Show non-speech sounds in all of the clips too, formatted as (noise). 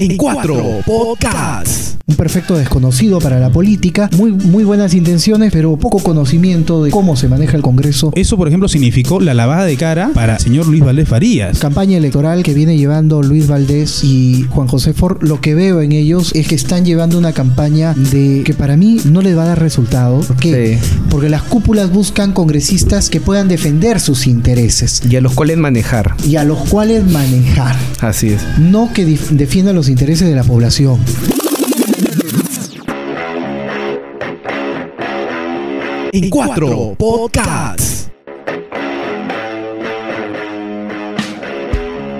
en cuatro podcasts. Un perfecto desconocido para la política, muy, muy buenas intenciones, pero poco conocimiento de cómo se maneja el Congreso. Eso, por ejemplo, significó la lavada de cara para el señor Luis Valdés Farías. Campaña electoral que viene llevando Luis Valdés y Juan José Ford, lo que veo en ellos es que están llevando una campaña de que para mí no les va a dar resultado. ¿Por qué? Porque las cúpulas buscan congresistas que puedan defender sus intereses Y a los cuales manejar. y a los cuales manejar, Así es. no que defiendan los intereses de la población. En cuatro podcasts.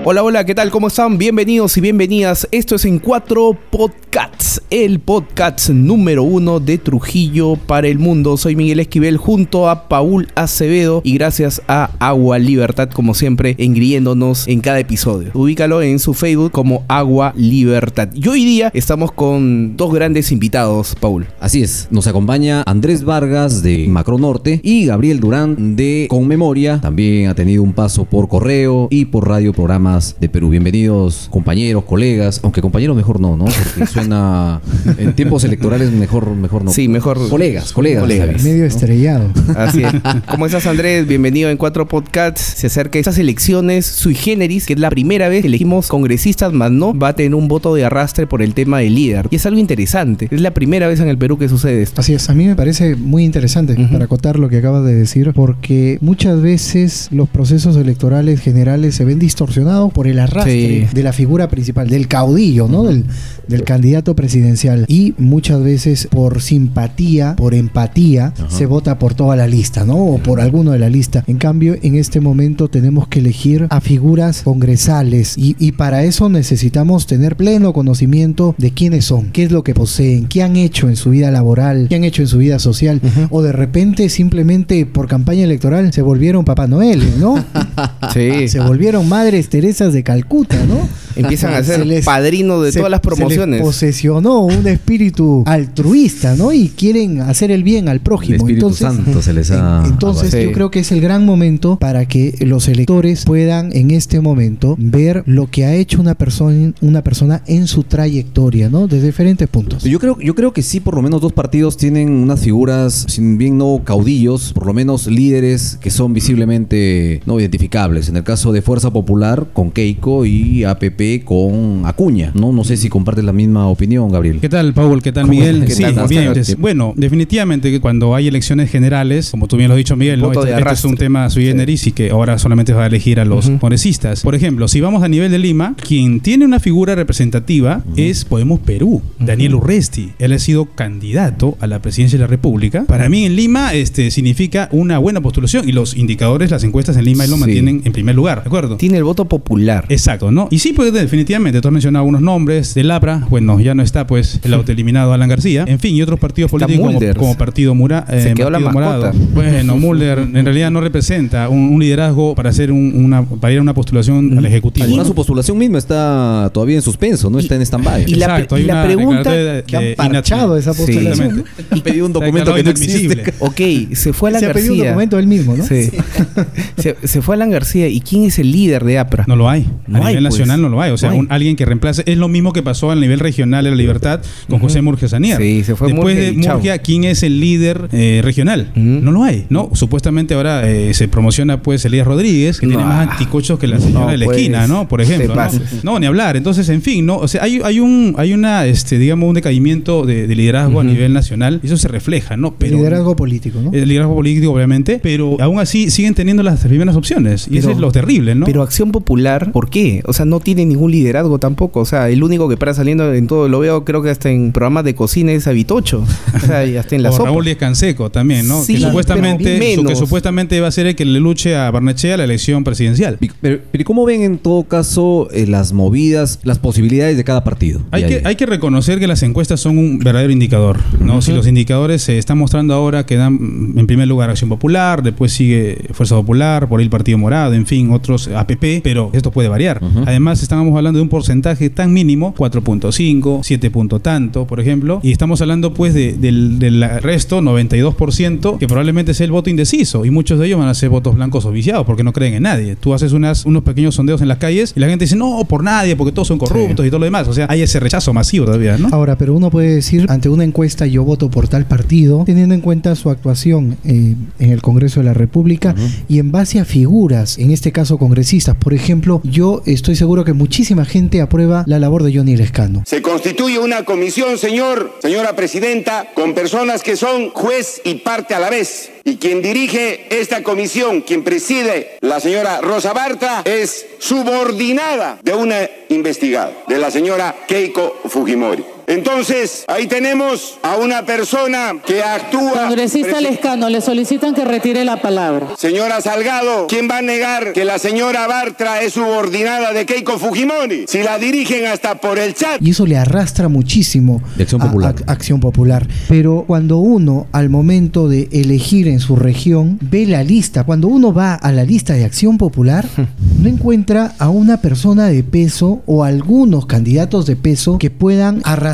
Hola, hola, ¿qué tal? ¿Cómo están? Bienvenidos y bienvenidas. Esto es En Cuatro Podcasts, el podcast número uno de Trujillo para el mundo. Soy Miguel Esquivel junto a Paul Acevedo y gracias a Agua Libertad, como siempre, engriéndonos en cada episodio. Ubícalo en su Facebook como Agua Libertad. Y hoy día estamos con dos grandes invitados, Paul. Así es, nos acompaña Andrés Vargas de Macro Norte y Gabriel Durán de Conmemoria. También ha tenido un paso por correo y por radio de Perú. Bienvenidos compañeros, colegas, aunque compañeros mejor no, ¿no? Porque (laughs) suena en tiempos electorales mejor, mejor no. Sí, mejor- Colegas, colegas. Colegas. ¿sabes? Medio ¿No? estrellado. Así es. ¿Cómo estás, Andrés? Bienvenido en Cuatro Podcasts. Se acerca estas elecciones sui generis, que es la primera vez que elegimos congresistas, más no va a tener un voto de arrastre por el tema del líder. Y es algo interesante. Es la primera vez en el Perú que sucede esto. Así es, a mí me parece muy interesante para acotar lo que acabas de decir, porque muchas veces los procesos electorales generales se ven distorsionados por el arrastre Sí. de la figura principal, del caudillo, ¿no? Del, del candidato presidencial. Y muchas veces por simpatía, por empatía, se vota por toda la lista, ¿no? O por alguno de la lista. En cambio, en este momento tenemos que elegir a figuras congresales y, y para eso necesitamos tener pleno conocimiento de quiénes son, qué es lo que poseen, qué han hecho en su vida laboral, qué han hecho en su vida social. O de repente simplemente por campaña electoral se volvieron Papá Noel, ¿no? (laughs) Sí. se volvieron Madres De Calcuta, ¿no? (laughs) Empiezan a Se ser les- padrino de se- todas las Se les promociones. posesionó un espíritu altruista, ¿no? Y quieren hacer el bien al prójimo. El Espíritu entonces, Santo se les ha- en- entonces yo creo que es el gran momento para que los electores puedan en este momento ver lo que ha hecho una persona, una persona en su trayectoria, ¿no? Desde diferentes puntos. Yo creo, yo creo que sí, por lo menos dos partidos tienen unas figuras, sin bien no caudillos, por lo menos líderes que son visiblemente no identificables. En el caso de Fuerza Popular con Keiko y APP con Acuña. No, no sé si compartes la misma opinión, Gabriel. ¿Qué tal, Paul? ¿Qué tal, ¿Cómo Miguel? estás? Sí, ¿Qué tal? bien. Bueno, definitivamente que cuando hay elecciones generales, como tú bien lo has dicho, Miguel, ¿no? Este, de este es un tema sui generis y que ahora solamente va a elegir a los Ujú. congresistas. Por ejemplo, si vamos a nivel de Lima, quien tiene una figura representativa es Podemos Perú, Daniel Urresti. Él ha sido candidato a la presidencia de la República. Para mí en Lima este, significa una buena postulación y los indicadores, las encuestas en Lima él lo Sí. mantienen en primer lugar, ¿de acuerdo? Tiene el voto popular. Exacto, ¿no? Y sí, pues definitivamente, tú has mencionado algunos nombres, del APRA, bueno, ya no está pues el autoeliminado Alan García, en fin, y otros partidos Está políticos como, como Partido Mura, Se eh, quedó la Partido mascota. Bueno, Mulder en realidad no representa un, un liderazgo para hacer un- una para ir a una postulación al Ejecutivo. Además, ¿no? su postulación misma está todavía en suspenso, no Y- está en stand-by. y la- hay la pregunta de- Que han de parchado esa Sí. postulación. Ha pedido un documento que no existe. Ok, se fue Alan Se ha pedido un García. documento él mismo, ¿no? Sí. (laughs) se, se fue Alan García. ¿Y quién es el líder de APRA? No lo hay. No a hay, nivel pues. nacional no lo hay. O sea, No hay. un- alguien que reemplace. Es lo mismo que pasó a nivel regional en la Libertad con. José Murgia Sanier. Sí, se fue Después Murgia de chao. Murgia, ¿quién es el líder eh, regional? No lo hay. No, supuestamente ahora eh, se promociona pues Elías Rodríguez, que tiene más anticochos que la señora No, de la pues, esquina, ¿no? Por ejemplo. ¿no? ni hablar. Entonces, en fin, ¿no? O sea, hay, hay un, hay una, este, digamos, un decaimiento de, de liderazgo a nivel nacional. Y eso se refleja, ¿no? Pero Liderazgo político, ¿no? el liderazgo político, obviamente, pero aún así siguen teniendo las primeras opciones. Y eso es lo terrible, ¿no? Pero Acción Popular, ¿por qué? O sea, no tiene ningún liderazgo tampoco. O sea, el único que para saliendo en todo, lo veo creo que hasta en programas de cocina es Habitocho. O sea, y hasta en (laughs) la o sopa. Raúl Díaz Canseco también, ¿no? Sí, que, supuestamente, su- que supuestamente va a ser el que le luche a Barnechea a la elección presidencial. Pero, pero ¿y ¿cómo ven en todo caso eh, las movidas, las posibilidades de cada partido? Hay que, hay que reconocer que las encuestas son un verdadero indicador, ¿no? Si los indicadores se están mostrando ahora que dan mm, en primer lugar Acción Popular, después sigue Fuerza Popular, por ahí el Partido Morado, en fin, otros APP, pero esto puede variar. Además, estábamos hablando de un porcentaje tan mínimo, 4.5, 7 punto tanto, por ejemplo, y estamos hablando pues de- del, del resto, 92%, que probablemente sea el voto indeciso, y muchos de ellos van a ser votos blancos o viciados, porque no creen en nadie. Tú haces unas, unos pequeños sondeos en las calles y la gente dice, no, por nadie, porque todos son corruptos y todo lo demás. O sea, hay ese rechazo masivo todavía, ¿no? Ahora, pero uno puede decir ante una encuesta yo voto por tal partido, teniendo en cuenta su actuación eh, en el Congreso de la República y en base a figuras, en este caso congresistas. Por ejemplo, yo estoy seguro que muchísima gente aprueba la labor de Johnny Lescano. Se constituye una comisión, señor, señora presidenta, con personas que son juez y parte a la vez. Y quien dirige esta comisión, quien preside la señora Rosa Bartra, es subordinada de una investigada, de la señora Keiko Fujimori. Entonces, ahí tenemos a una persona que actúa... Congresista Lescano, le solicitan que retire la palabra. Señora Salgado, ¿quién va a negar que la señora Bartra es subordinada de Keiko Fujimori? Si la dirigen hasta por el chat. Y eso le arrastra muchísimo De Acción a- Popular. a- Acción Popular. Pero cuando uno, al momento de elegir en su región, ve la lista, cuando uno va a la lista de Acción Popular, (laughs) no encuentra a una persona de peso o algunos candidatos de peso que puedan arrastrar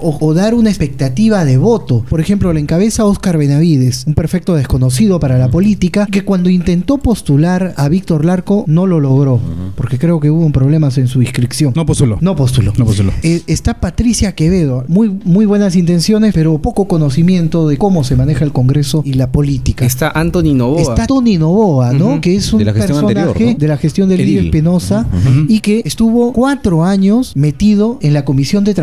o, o dar una expectativa de voto. Por ejemplo, la encabeza Oscar Benavides, un perfecto desconocido para la política, que cuando intentó postular a Víctor Larco no lo logró, porque creo que hubo problemas en su inscripción. No postuló. No postuló. No postuló. Eh, está Patricia Quevedo, muy, muy buenas intenciones, pero poco conocimiento de cómo se maneja el Congreso y la política. Está Anthony Novoa. Está Tony Novoa, ¿no? Que es un De personaje anterior, ¿no? de la gestión de Edil. Lidia Penosa y que estuvo cuatro años metido en la Comisión de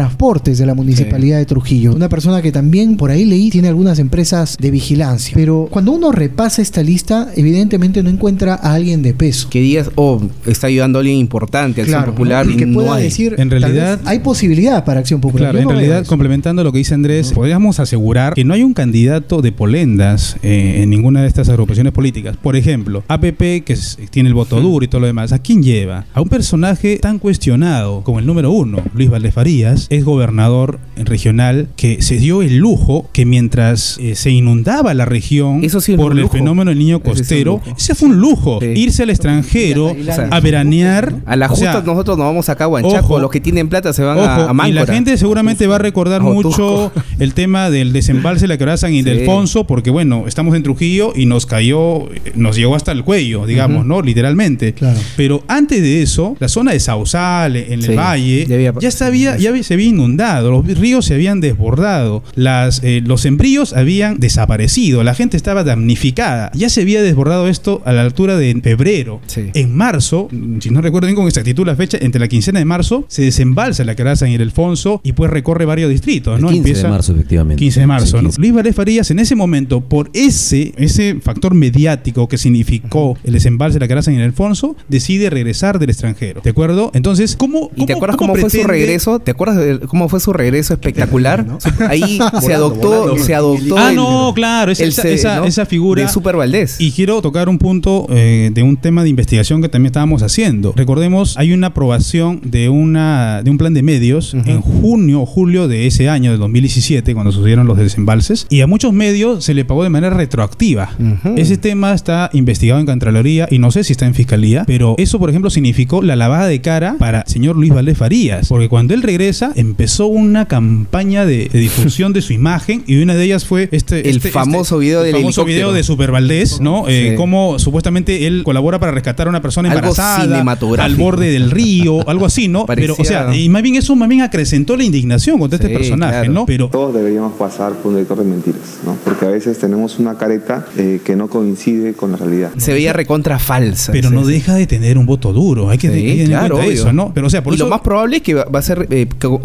De la Municipalidad de Trujillo. Una persona que también, por ahí leí, tiene algunas empresas de vigilancia. Pero cuando uno repasa esta lista, evidentemente no encuentra a alguien de peso. Que digas, oh, está ayudando a alguien importante, Acción Claro, Popular, ¿no? y y que no pueda hay. decir, En realidad- hay posibilidad para Acción Popular. Claro, en no realidad, complementando lo que dice Andrés, podríamos asegurar que no hay un candidato de polendas eh, en ninguna de estas agrupaciones políticas. Por ejemplo, APP, que es- tiene el voto duro y todo lo demás, ¿a quién lleva? A un personaje tan cuestionado como el número uno, Luis Valdés Farías, es gobernador regional que se dio el lujo que mientras eh, se inundaba la región Eso sí es por el lujo. fenómeno del niño Ese sí costero, ese fue un lujo. Sí. Irse al extranjero, a veranear. A la o sea, justa nosotros nos vamos acá a Huanchaco, ojo. los que tienen plata se van a, Ojo, a y la gente seguramente va a recordar A mucho el tema del desembalse de la quebrada San Ildefonso, porque bueno, estamos en Trujillo y nos cayó, eh, nos llegó hasta el cuello, digamos. ¿no? Literalmente. Claro. Pero antes de eso, la zona de Sausal, en el valle, ya había- ya, sabía, ya se había inundado, los ríos se habían desbordado, las, eh, los embríos habían desaparecido, la gente estaba damnificada. Ya se había desbordado esto a la altura de febrero. Sí. En marzo, mm, si no recuerdo bien con exactitud la fecha, entre la quincena de marzo, se desembalsa la quebrada San Ildefonso y pues recorre varios distritos, El ¿no? 15 de marzo, efectivamente. 15 de marzo, Sí, ¿no? 15. Luis Valdés Farías en ese momento, por ese, ese factor mediático que significó el desembalse de la quebrada San Ildefonso, decide regresar del extranjero. ¿De acuerdo? Entonces, ¿cómo, ¿Y te acuerdas cómo, fue su regreso? ¿Te acuerdas de cómo fue su regreso espectacular? (laughs) ¿no? Ahí se adoptó, volando. se adoptó Ah, el- no, claro, esa, el esa, se- esa- ¿no? esa figura. de Super Valdés. Y quiero tocar un punto eh, de un tema de investigación que también estábamos haciendo. Recordemos, hay una aprobación de una de un plan de medios Ujú. en junio o julio de ese año, del 2017, cuando sucedieron los desembalses, y a muchos medios se le pagó de manera retroactiva. Ese tema está investigado en Contraloría y no sé si está en Fiscalía, pero eso, por ejemplo, significó la lavada de cara para el señor Luis Valdés Farías, porque cuando él regresa empezó una campaña de, de difusión de su (laughs) imagen y una de ellas fue este El este- famoso este- video el del famoso helicóptero. video de Super Valdés, ¿no? Eh, Sí. Cómo supuestamente él colabora para rescatar a una persona Algo embarazada al borde del río, algo así, ¿no? Pero, o sea, y más bien eso más bien acrecentó la indignación contra Sí, este personaje, claro. ¿no? Pero Todos deberíamos pasar por un detector de mentiras, ¿no? Porque a veces tenemos una careta eh, que no coincide con la realidad. Se veía recontra falsa. pero Sí, no deja de tener un voto duro. Hay que Sí, hay que tener en claro, cuenta obvio. eso, ¿no? Pero o sea, por y eso lo más probable es que va a ser eh, co-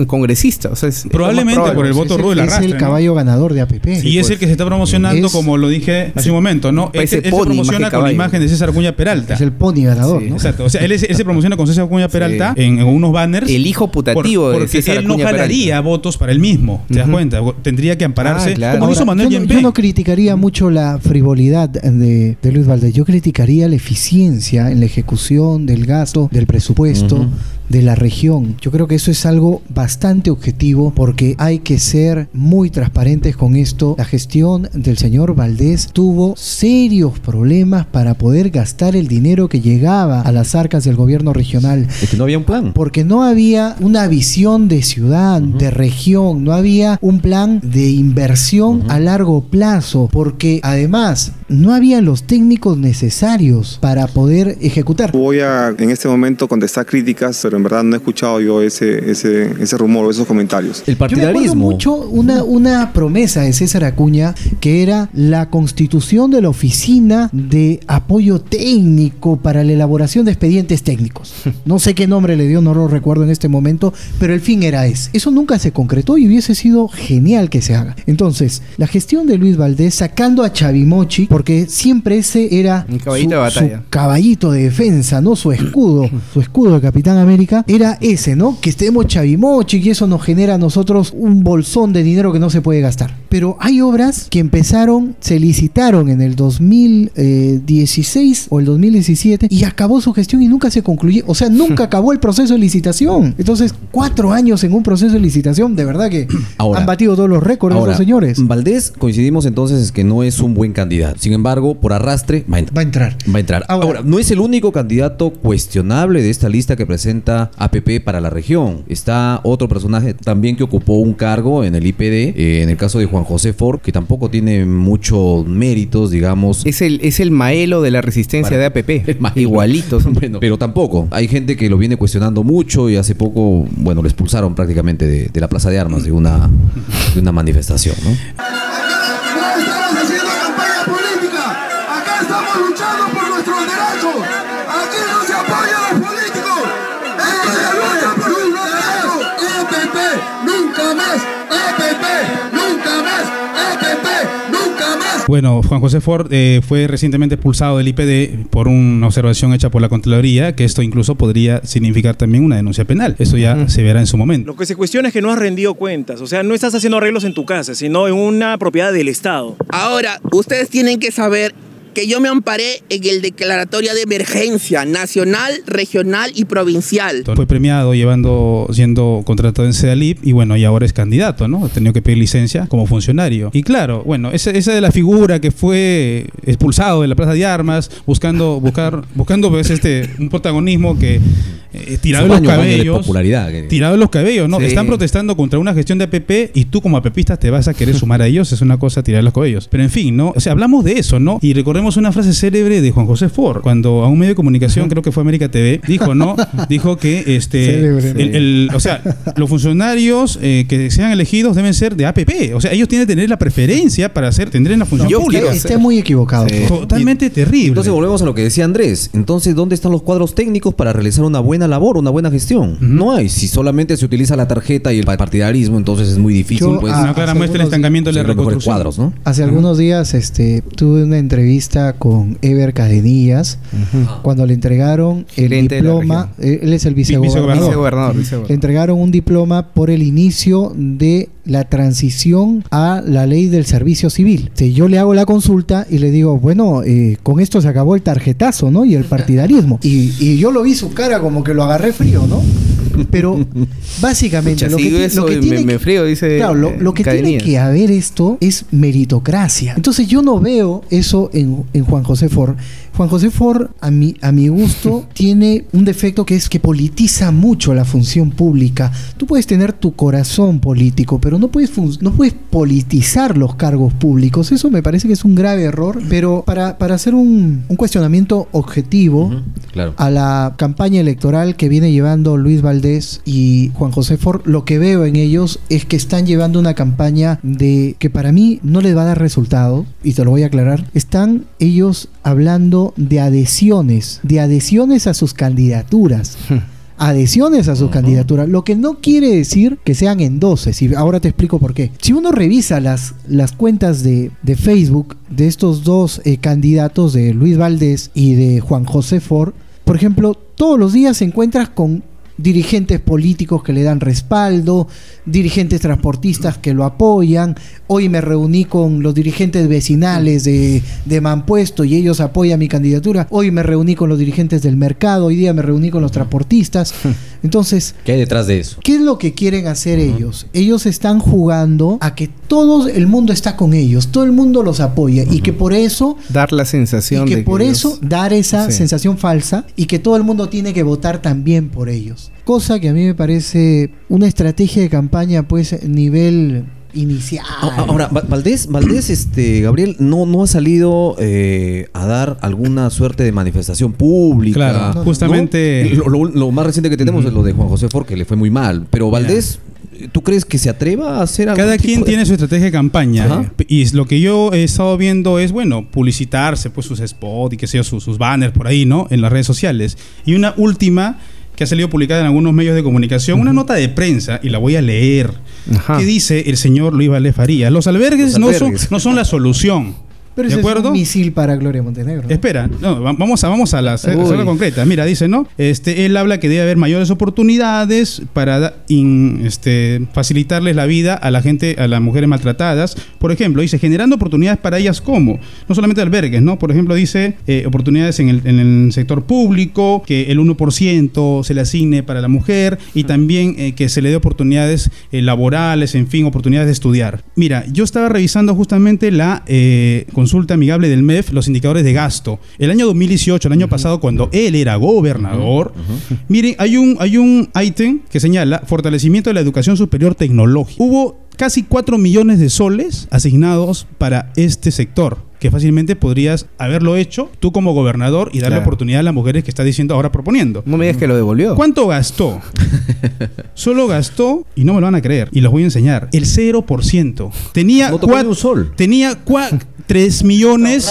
O sea, es- es Probablemente probable. por el voto es rudo del es arrastre, el ¿no? caballo ganador de APP. y es el que se está promocionando, Es- como lo dije hace un momento, ¿no? Él, se pony, promociona más que con la imagen de César Acuña Peralta. Es el pony ganador, Sí, ¿no? Exacto, o sea, él, es- él se promociona con César Acuña Peralta Sí. en, en unos banners. El hijo putativo por- de porque César él no jalaría votos para él mismo, ¿te das cuenta? Tendría que ampararse, Ah, claro. como lo hizo Manuel yo, no, Yempé. yo no criticaría mucho la frivolidad de, de Luis Valdés, yo criticaría la eficiencia en la ejecución del gasto, del presupuesto. De la región. Yo creo que eso es algo bastante objetivo porque hay que ser muy transparentes con esto. La gestión del señor Valdés tuvo serios problemas para poder gastar el dinero que llegaba a las arcas del gobierno regional. Es que no había un plan. Porque no había una visión de ciudad, de región, no había un plan de inversión a largo plazo, porque además no había los técnicos necesarios para poder ejecutar. Voy a en este momento contestar críticas, pero en verdad no he escuchado yo ese, ese, ese rumor o esos comentarios. El Yo me partidarismo. mucho una, una promesa de César Acuña que era la constitución de la oficina de apoyo técnico para la elaboración de expedientes técnicos. No sé qué nombre le dio, no lo recuerdo en este momento, pero el fin era ese. Eso nunca se concretó y hubiese sido genial que se haga. Entonces, la gestión de Luis Valdés sacando a Chavimochi, porque siempre ese era Un caballito su- de batalla. su caballito de defensa, ¿no? Su escudo, (laughs) su escudo de Capitán América, era ese, ¿no? Que estemos chavimochi y eso nos genera a nosotros un bolsón de dinero que no se puede gastar. Pero hay obras que empezaron, se licitaron en el 2016 o el 2017 y acabó su gestión y nunca se concluyó. O sea, nunca (laughs) acabó el proceso de licitación. Entonces, cuatro años en un proceso de licitación, de verdad que Ahora- han batido todos los récords Ahora, esos señores. Valdés, coincidimos entonces que no es un buen candidato. Sin embargo, por arrastre, va a entrar. Va a entrar. Va a entrar. Ahora- Ahora, no es el único candidato cuestionable de esta lista que presenta APP para la región. Está otro personaje también que ocupó un cargo en el IPD, eh, en el caso de Juan José Ford, que tampoco tiene muchos méritos, digamos. Es el, es el maelo de la resistencia Para- de APP. (laughs) Igualitos. Bueno, pero tampoco. Hay gente que lo viene cuestionando mucho y hace poco, bueno, lo expulsaron prácticamente de, de la Plaza de Armas de una, de una manifestación, ¿no? No Bueno, Juan José Ford eh, fue recientemente expulsado del IPD por una observación hecha por la Contraloría, que esto incluso podría significar también una denuncia penal. Eso ya se verá en su momento. Lo que se cuestiona es que no has rendido cuentas. O sea, no estás haciendo arreglos en tu casa, sino en una propiedad del Estado. Ahora, ustedes tienen que saber que yo me amparé en el declaratoria de emergencia nacional, regional y provincial. Fue premiado llevando, siendo contratado en CEDALIP y bueno, y ahora es candidato, ¿no? Ha tenido que pedir licencia como funcionario. Y claro, bueno, esa, esa de la figura que fue expulsado de la Plaza de Armas, buscando, buscar, buscando pues este, un protagonismo que eh, tirado de los cabellos. popularidad, Tirado de los cabellos, ¿no? Sí. Están protestando contra una gestión de APP y tú como APPista te vas a querer sumar a ellos, es una cosa tirar los cabellos. Pero en fin, ¿no? O sea, hablamos de eso, ¿no? Y recordemos una frase célebre de Juan José Ford, cuando a un medio de comunicación, creo que fue América TV, dijo, ¿no? (laughs) Dijo que este el- el- o sea, los funcionarios eh, que sean elegidos deben ser de APP. O sea, ellos tienen que tener la preferencia para hacer, tendrán la función Yo pública. Esté muy equivocado. Sí. Totalmente terrible. Entonces volvemos a lo que decía Andrés. Entonces, ¿dónde están los cuadros técnicos para realizar una buena labor, una buena gestión? No hay. Si solamente se utiliza la tarjeta y el partidarismo, entonces es muy difícil. Yo, pues, ah, una clara muestra algunos- estancamiento de la reconstrucción. cuadros, ¿no? Hace algunos días este, tuve una entrevista con Ever Cadenillas cuando le entregaron el Gerente diploma. eh, Él es el vicegobernador. Vicegobernador, Le entregaron un diploma por el inicio de la transición a la ley del servicio civil. Si yo le hago la consulta y le digo, bueno, eh, con esto se acabó el tarjetazo, ¿no? Y el (laughs) partidarismo. Y, y yo lo vi su cara como que lo agarré frío, ¿no? Pero (laughs) básicamente Pucha, lo que, si ti- eso lo que me- tiene me que- frío, dice, Claro, lo, lo que tiene que haber esto es meritocracia. Entonces yo no veo eso en, en Juan José Ford. Juan José Ford, a mi, a mi gusto, (laughs) tiene un defecto que es que politiza mucho la función pública. Tú puedes tener tu corazón político, pero no puedes, no puedes politizar los cargos públicos. Eso me parece que es un grave error. Pero para, para hacer un, un cuestionamiento objetivo, Claro. a la campaña electoral que viene llevando Luis Valdés y Juan José Ford, lo que veo en ellos es que están llevando una campaña de que para mí no les va a dar resultado, y te lo voy a aclarar. Están ellos hablando de adhesiones, de adhesiones a sus candidaturas. Adhesiones a sus candidaturas, lo que no quiere decir que sean endoses, y ahora te explico por qué. Si uno revisa las, las cuentas de, de Facebook de estos dos eh, candidatos, de Luis Valdés y de Juan José Ford, por ejemplo, todos los días se encuentras con dirigentes políticos que le dan respaldo, dirigentes transportistas que lo apoyan. Hoy me reuní con los dirigentes vecinales de, de Mampuesto y ellos apoyan mi candidatura. Hoy me reuní con los dirigentes del mercado, hoy día me reuní con los transportistas. (laughs) Entonces, ¿Qué hay detrás de eso? ¿Qué es lo que quieren hacer ellos? Ellos están jugando a que todo el mundo está con ellos, todo el mundo los apoya y que por eso Dar la sensación y que de por eso dar esa Sí. sensación falsa y que todo el mundo tiene que votar también por ellos. Cosa que a mí me parece una estrategia de campaña pues nivel inicial. A- Ahora, Va- Valdés, Valdés, (clears throat) este, Gabriel, no, no ha salido eh, a dar alguna suerte de manifestación pública. Claro, ¿no? justamente- Lo, lo- lo más reciente que tenemos es lo de Juan José Ford, que le fue muy mal. Pero Valdés, ¿tú crees que se atreva a hacer algo? Cada quien tiene su estrategia de campaña. Y es- lo que yo he estado viendo es, bueno, publicitarse, pues sus spots y yo, sus, sus banners por ahí, ¿no? En las redes sociales. Y una última que ha salido publicada en algunos medios de comunicación, una nota de prensa, y la voy a leer, que dice el señor Luis Valdés Faría, los albergues, Los No, albergues. son, no son la solución. Pero ¿De ese acuerdo? es un misil para Gloria Montenegro. Espera, no, va- vamos a vamos a la zona concreta. Mira, dice, ¿no? Este, él habla que debe haber mayores oportunidades para in- este, facilitarles la vida a la gente, a las mujeres maltratadas. Por ejemplo, dice, generando oportunidades para ellas como, no solamente albergues, ¿no? Por ejemplo, dice eh, oportunidades en el, en el sector público, que el 1% se le asigne para la mujer y también eh, que se le dé oportunidades eh, laborales, en fin, oportunidades de estudiar. Mira, yo estaba revisando justamente la eh, consulta amigable del MEF, los indicadores de gasto. El año 2018, el año pasado, cuando él era gobernador, miren, hay un, hay un ítem que señala fortalecimiento de la educación superior tecnológica. Hubo casi 4 millones de soles asignados para este sector que fácilmente podrías haberlo hecho tú como gobernador y darle Claro. oportunidad a las mujeres que está diciendo ahora proponiendo. No me digas que lo devolvió. ¿Cuánto gastó? (laughs) Solo gastó, y no me lo van a creer, y los voy a enseñar, el 0%. Tenía No un sol. Tenía 3 millones,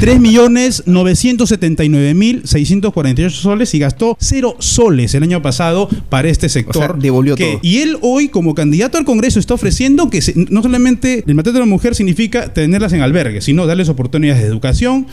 3 millones 979 mil 648 soles y gastó 0 soles el año pasado para este sector. devolvió que- todo. Y él hoy, como candidato al Congreso, está ofreciendo que se- no solamente el maltrato de la mujer significa tenerlas en albergue, sino darles oportunidades de educación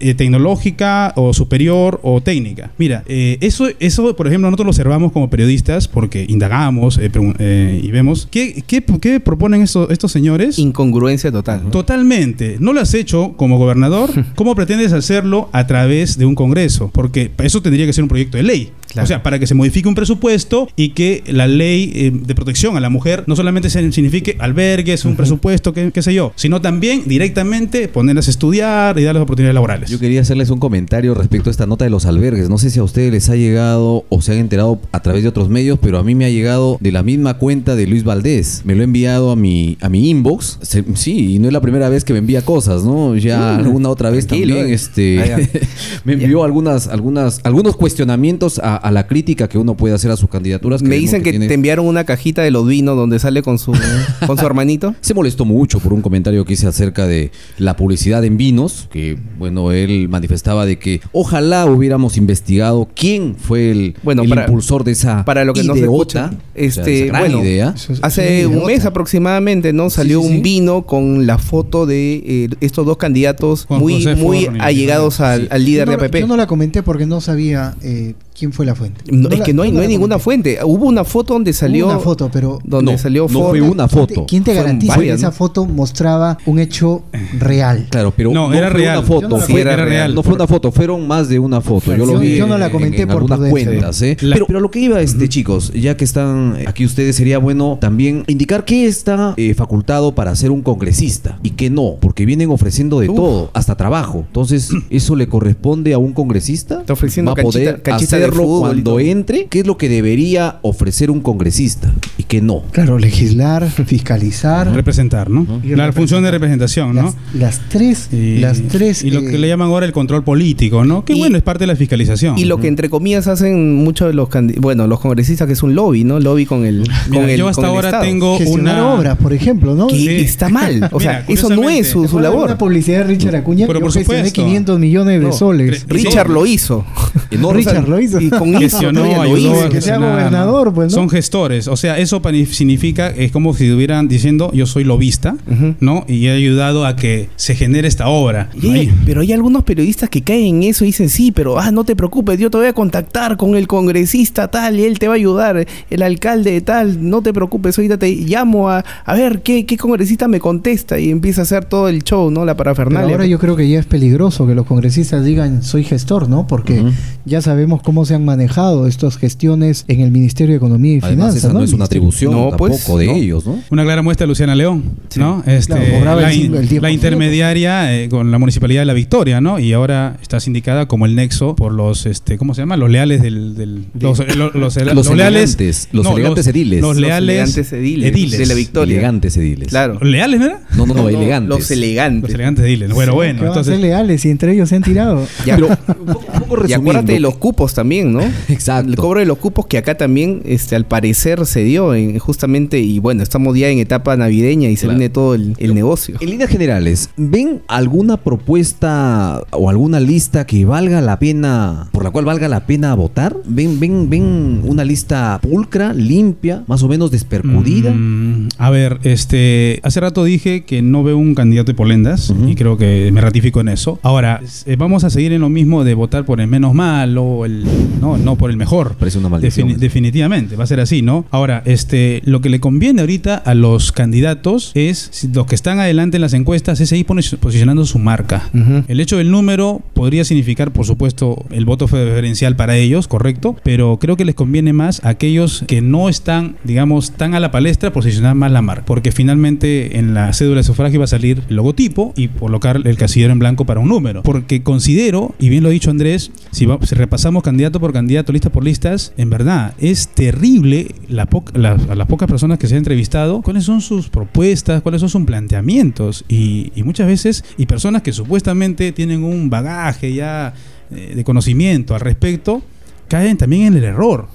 eh, tecnológica o superior o técnica. Mira, eh, eso, eso, por ejemplo, nosotros lo observamos como periodistas porque indagamos eh, eh, y vemos qué, qué, qué proponen estos, estos señores. Incongruencia total. ¿no? Totalmente. No lo has hecho como gobernador. (laughs) ¿Cómo pretendes hacerlo a través de un Congreso? Porque eso tendría que ser un proyecto de ley. O sea, para que se modifique un presupuesto y que la ley eh, de protección a la mujer no solamente signifique albergues, un presupuesto, qué, qué sé yo, sino también directamente ponerlas a estudiar y darles oportunidades laborales. Yo quería hacerles un comentario respecto a esta nota de los albergues. No sé si a ustedes les ha llegado o se han enterado a través de otros medios, pero a mí me ha llegado de la misma cuenta de Luis Valdés. Me lo ha enviado a mi, a mi inbox. Se- sí, y no es la primera vez que me envía cosas, ¿no? Ya Mm, alguna otra vez también eh. este, Ah, (laughs) me envió algunas, algunas, algunos cuestionamientos a, a la crítica que uno puede hacer a sus candidaturas. Me dicen que, tiene- te enviaron una cajita de los vinos donde sale con su, (laughs) con su hermanito. se molestó mucho por un comentario que hice acerca de la publicidad en vinos, que bueno, él manifestaba de que ojalá hubiéramos investigado quién fue el, Bueno, el para- impulsor de esa Para lo que no se ideota, escucha, o sea, este, esa gran bueno, idea. hace un mes aproximadamente, ¿no? Salió sí, sí. un vino con la foto de eh, estos dos candidatos Juan muy, José muy Forni. allegados al, al líder no, de APP. Yo no la comenté porque no sabía eh, quién fue la fuente. No, es la- que no hay, no hay ninguna fuente. Hubo una foto donde salió. Hubo una foto, pero Donde No, salió no foto. fue una ¿Quién te- foto. ¿Quién te garantiza varias, que esa ¿no? foto mostraba un hecho real? Claro, pero No, no, era fue real. una foto. No. Era real. No fue una foto, fueron más de una foto. Yo lo vi yo no la en- comenté en, por algunas cuentas. ¿eh? La- Pero, pero lo que iba, este, chicos, ya que están aquí ustedes, sería bueno también indicar qué está eh, facultado para ser un congresista y qué no, porque vienen ofreciendo de todo, hasta trabajo. Entonces, ¿eso le corresponde a un congresista? Está ofreciendo Va a canchita- poder canchita hacerlo fútbol y cuando entre. ¿Qué es lo que debería ofrecer un congresista y qué no? Claro, legislar, (laughs) fiscalizar. Representar, ¿no? Y La función de representación, ¿no? Las, las tres, Y, las tres. y lo eh, que le llaman ahora el control político, ¿no? Que Y- bueno, es parte de la fiscalización. Y lo que entre comillas hacen muchos de los bueno, los congresistas que es un lobby, ¿no? Lobby con el con Mira, el yo hasta con ahora tengo gestionar una obras, por ejemplo, ¿no? que Sí. está mal, o (laughs) sea, Mira, eso no es su, su ¿Recuerdan labor. Una publicidad de Richard Acuña. Pero por gestioné supuesto. 500 millones de No, soles. (laughs) Richard lo hizo. Richard lo hizo. (laughs) Y con eso gestionó, lo ayudó a que sea gobernador, pues, ¿no? Son gestores. O sea, eso significa, es como si estuvieran diciendo, yo soy lobista, ¿no? Y he ayudado a que se genere esta obra. Y pero hay algunos periodistas que caen en eso y dicen, sí, pero ah, no te preocupes, yo te voy a contactar con el congresista tal y él te va a ayudar, el alcalde de tal, no te preocupes, ahorita te llamo a, a ver qué, qué congresista me contesta y empieza a hacer todo el show, ¿no? La Pero parafernalia. ahora yo creo que ya es peligroso que los congresistas digan soy gestor, ¿no? Porque ya sabemos cómo se han manejado estas gestiones en el Ministerio de Economía y Además, Finanzas. esa no es una atribución No, tampoco pues, de no. ellos, ¿no? Una clara muestra de Luciana León, ¿no? Este, Claro, la, el cinco- el 10%. la intermediaria eh, con la Municipalidad de La Victoria, ¿no? Y ahora está sindicada como el nexo por los, este, ¿cómo se llama? Los leales del... del- los, eh, los, Los elegantes, los elegantes ediles. Los Los leales elegantes ediles de La Victoria. Elegantes ediles. Claro. ¿Leales, no era? No, no, no, elegantes. Los elegantes. Los elegantes ediles. Bueno, Sí, bueno. Entonces, leales y entre ellos se han tirado. Ya, Pero, un poco, un poco y acuérdate de los cupos también, ¿no? (laughs) Exacto. El cobro de los cupos que acá también, este, al parecer se dio en, justamente, y bueno, estamos ya en etapa navideña y se Claro. viene todo el, el negocio. En líneas generales, ¿ven alguna propuesta o alguna lista que valga la pena, por la cual valga la pena votar? ¿Ven, ven, ven una lista pulcra, limpia, más o menos despercudida? Mm, a ver, este, hace rato dije que no veo un candidato de polendas y creo que me ratifico en eso. Ahora, eh, vamos a seguir en lo mismo de votar por el menos malo, el, no, no por el mejor. Parece una maldición. Defini- definitivamente, va a ser así, ¿no? Ahora, este, lo que le conviene ahorita a los candidatos es, los que están adelante en las encuestas, es seguir posicionando su marca. El hecho del número podría significar, por supuesto, el voto preferencial para ellos, correcto, pero creo que les conviene más a aquellos que no están, digamos, tan a la palestra posicionar más la marca, porque finalmente en la cédula de sufragio va a salir el logotipo y colocar el casillero en blanco para un número, porque considero, y bien lo ha dicho Andrés, si, va- si repasamos candidato por candidato, lista por listas, en verdad es terrible la la- a las pocas personas que se han entrevistado, cuáles son sus propuestas, cuáles son sus planteamientos y, y muchas veces, y personas que supuestamente tienen un bagaje ya eh, de conocimiento al respecto, caen también en el error,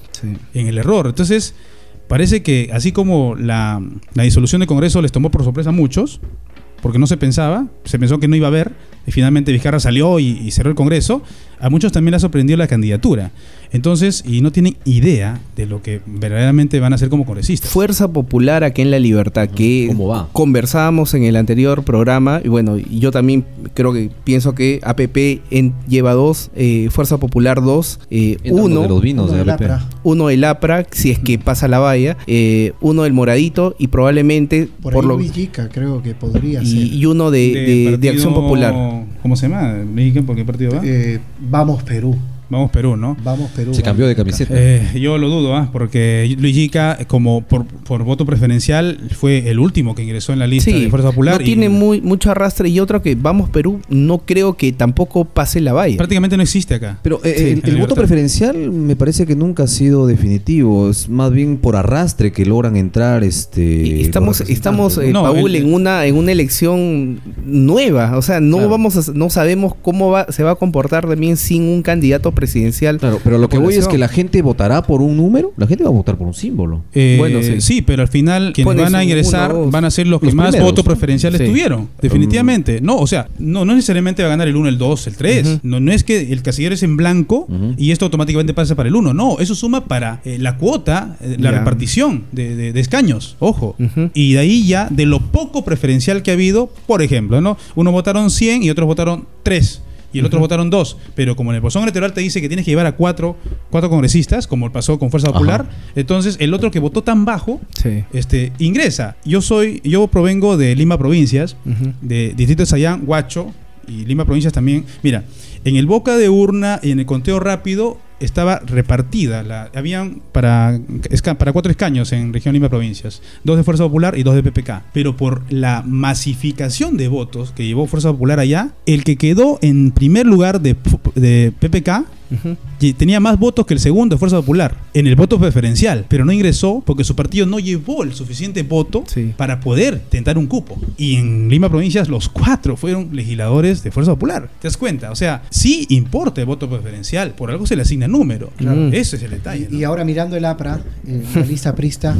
en el error. Entonces, parece que así como la, la disolución del Congreso les tomó por sorpresa a muchos, porque no se pensaba, se pensó que no iba a haber, y finalmente Vizcarra salió y, cerró el Congreso, a muchos también les sorprendió la candidatura. Entonces, y no tienen idea de lo que verdaderamente van a hacer como congresistas. Fuerza Popular aquí en La Libertad, que ¿Cómo va? conversábamos en el anterior programa, y bueno, yo también creo que pienso que APP en- lleva dos, eh, Fuerza Popular dos, eh, uno, de los vinos Uno de APP. APRA. uno del APRA, si es que pasa la valla, eh, uno del Moradito y probablemente Por, por, lo Villica creo que podría y, ser. y uno de, de- de partido- Acción Popular. ¿Cómo se llama? Mexican, ¿Por qué partido va? Eh, vamos Perú. Vamos Perú, ¿no? Vamos Perú. Se cambió de camiseta. Eh, yo lo dudo, ¿ah? porque Luis Yica, como por, por voto preferencial, fue el último que ingresó en la lista Sí, de Fuerza Popular. no y tiene muy, mucho arrastre y otro que Vamos Perú no creo que tampoco pase la valla. Prácticamente no existe acá. Pero eh, Sí, el, voto preferencial me parece que nunca ha sido definitivo. Es más bien por arrastre que logran entrar este. Estamos, los estamos representantes, eh, No, Paul, el- en una en una elección nueva, o sea, no Claro. vamos a, no sabemos cómo va, se va a comportar también sin un candidato presidencial. Claro, pero lo que voy es que la gente votará por un número. La gente va a votar por un símbolo. Eh, Bueno, sí. sí. pero al final quienes Pones van a ingresar uno, dos. van a ser los que Los más primeros. votos preferenciales Sí. tuvieron. Definitivamente. No, o sea, no, no necesariamente va a ganar el 1, el 2, el 3. Ujú. no, no es que el casillero es en blanco y esto automáticamente pasa para el 1. No, eso suma para eh, la cuota, eh, la repartición de, de- de escaños. Ojo. Y de ahí ya, de lo poco preferencial que ha habido, por ejemplo, ¿no? Unos votaron 100 y otros votaron 3. Y el otro votaron 2. Pero como en el bolsón electoral te dice que tienes que llevar a cuatro, cuatro congresistas, como pasó con Fuerza Popular, entonces el otro que votó tan bajo, Sí. este, ingresa. Yo soy, yo provengo de Lima Provincias, de Distrito de Sayán, Huacho y Lima Provincias también. Mira, en el boca de urna y en el conteo rápido estaba repartida. La, habían para, para cuatro escaños en región Lima Provincias, dos de Fuerza Popular y dos de PPK. Pero por la masificación de votos que llevó Fuerza Popular allá, el que quedó en primer lugar de, de PPK Y tenía más votos que el segundo de Fuerza Popular en el voto preferencial, pero no ingresó porque su partido no llevó el suficiente voto Sí. para poder tentar un cupo. Y en Lima Provincias los cuatro fueron legisladores de Fuerza Popular. ¿Te das cuenta? O sea, sí importa el voto preferencial, por algo se le asigna número. Claro. Ese es el detalle. Y ahora mirando el APRA, eh, la (laughs) lista prista,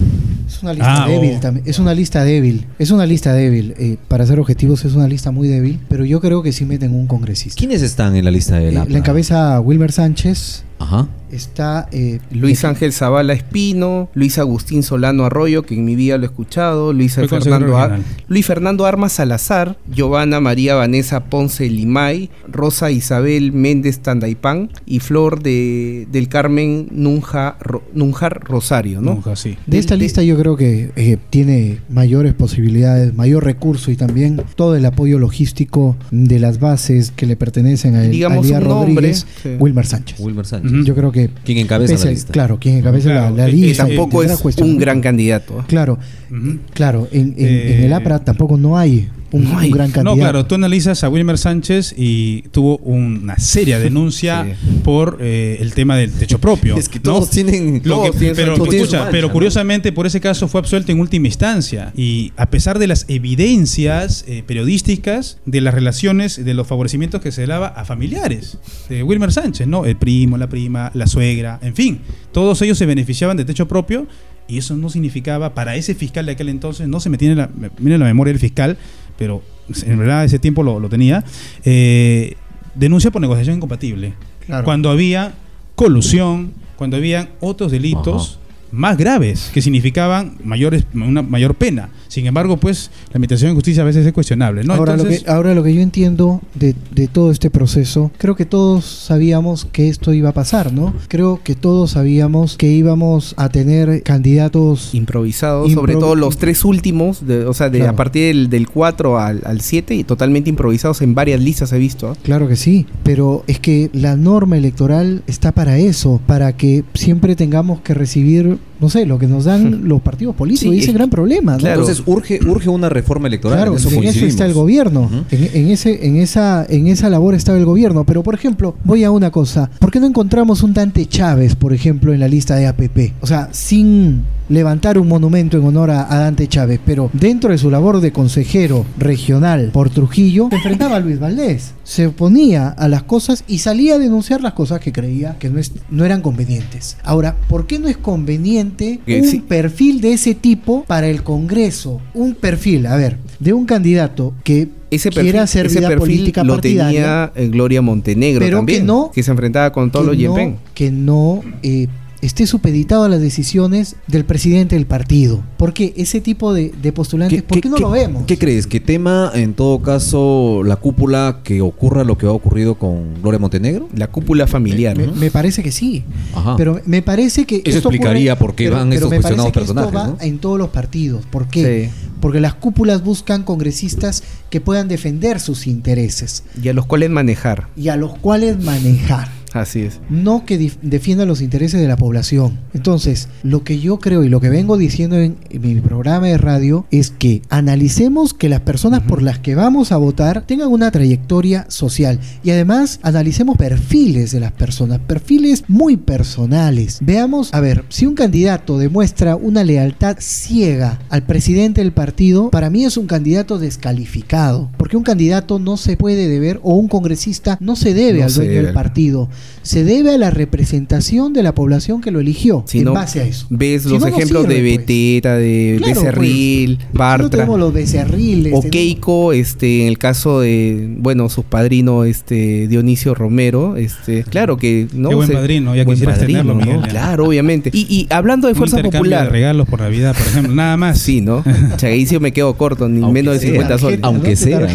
es una lista Ah, débil oh. también. Es una lista débil. Es una lista débil. Eh, para ser objetivos, es una lista muy débil. Pero yo creo que sí meten un congresista. ¿Quiénes están en la lista de Eh, la la encabeza Wilmer Sánchez. Sánchez. Ajá. Está eh, Luis Ángel Zavala Espino, Luis Agustín Solano Arroyo, que en mi vida lo he escuchado, Luis Fernando, Ar-. Luis Fernando Armas Salazar, Giovanna María Vanessa Ponce Limay, Rosa Isabel Méndez Tandaipán y Flor de, del Carmen Nunja, Ro- Nunjar Rosario, ¿no? Nunca, sí. De esta lista yo creo que eh, tiene mayores posibilidades, mayor recurso y también todo el apoyo logístico de las bases que le pertenecen a, Digamos a Elías un nombre, Rodríguez, sí. Wilmer Sánchez. Wilmer Sánchez. Yo creo que Quien encabeza pese la lista. Claro, quien encabeza la- Claro, la, eh, lista. eh, Tampoco es cuestión. un gran candidato. ¿eh? Claro, Ujú. claro, en, en- Eh, en el APRA tampoco no hay un, un gran candidato. No, claro, tú analizas a Wilmer Sánchez y tuvo una seria (laughs) denuncia Sí. por eh, el tema del techo propio. (laughs) Es que ¿no? todos tienen. Lo Todos que- tienen pero, todos tienen escucha, su mancha, pero ¿no? curiosamente por ese caso fue absuelto en última instancia y a pesar de las evidencias eh, periodísticas de las relaciones de los favorecimientos que se daba a familiares de Wilmer Sánchez, ¿no? El primo, la prima, la suegra, en fin, todos ellos se beneficiaban de techo propio y eso no significaba para ese fiscal de aquel entonces, no se me tiene la, me viene la memoria del fiscal, pero en verdad ese tiempo lo, lo tenía, eh, denuncia por negociación incompatible Claro. cuando había colusión, cuando habían otros delitos más graves que significaban mayores una mayor pena. Sin embargo, pues la administración de justicia a veces es cuestionable, ¿no? ahora, Entonces, lo que, ahora lo que yo entiendo de, de todo este proceso, creo que todos sabíamos que esto iba a pasar, ¿no? Creo que todos sabíamos que íbamos a tener candidatos Improvisados, Impro- sobre todo los tres últimos, de- o sea, de, Claro. a partir del, del 4 al, al 7, y totalmente improvisados en varias listas he visto. ¿eh? Claro que sí, pero es que la norma electoral está para eso, para que siempre tengamos que recibir, no sé, lo que nos dan (laughs) los partidos políticos. Sí, y ese es gran problema, ¿no? claro. Entonces urge, urge una reforma electoral. Claro, en eso en eso está el gobierno. En, en ese, en, esa, en esa labor estaba el gobierno. Pero, por ejemplo, voy a una cosa. ¿Por qué no encontramos un Dante Chávez, por ejemplo, en la lista de APP? O sea, sin levantar un monumento en honor a, a Dante Chávez, pero dentro de su labor de consejero regional por Trujillo, se enfrentaba a Luis Valdés. Se oponía a las cosas y salía a denunciar las cosas que creía que no, es- no eran convenientes. Ahora, ¿por qué no es conveniente Que un sí. perfil de ese tipo para el Congreso? Un perfil, a ver, de un candidato que Ese perfil, quiera hacer ese vida perfil política lo partidaria, tenía eh, Gloria Montenegro Pero también, que no- se enfrentaba con todos los que no, Yepen. que no eh, esté supeditado a las decisiones del presidente del partido. ¿Por qué ese tipo de, de postulantes? ¿Por qué, no lo vemos? ¿Qué crees? ¿Que tema en todo caso la cúpula que ocurra lo que ha ocurrido con Gloria Montenegro? La cúpula familiar. Me, ¿no? me parece que sí. Ajá. Pero me parece que. Eso explicaría por qué van estos me parece cuestionados que esto personajes, va ¿no? en todos los partidos. ¿Por qué? Sí. Porque las cúpulas buscan congresistas que puedan defender sus intereses Y a los cuales manejar. y a los cuales manejar. Así es. no que defienda los intereses de la población. Entonces, lo que yo creo y lo que vengo diciendo en, mi programa de radio es que analicemos que las personas por las que vamos a votar tengan una trayectoria social y además analicemos perfiles de las personas, perfiles muy personales. Veamos, a ver, si un candidato demuestra una lealtad ciega al presidente del partido, para mí es un candidato descalificado, porque un candidato no se puede deber o un congresista no se debe No al dueño debe. del partido se debe a la representación de la población que lo eligió Si en no, base a eso. ves Si los no, no ejemplos sirve, de pues. Beteta, de Claro, Becerril, pues. Si no Bartra. tenemos los becerriles. O Keiko, este, en el caso de, bueno, su padrino, este, Dionisio Romero, este, claro que, ¿no? Qué buen Se- padrino, ya buen quisieras tenerlo, ¿no? Miguel, ya. Claro, obviamente. Y, y hablando de un Fuerza de Popular. regalos por Navidad, por ejemplo, nada más. Sí, ¿no? (laughs) Chagaicio me quedo corto, ni Aunque menos de sea. 50 soles. Aunque ¿no? Sea.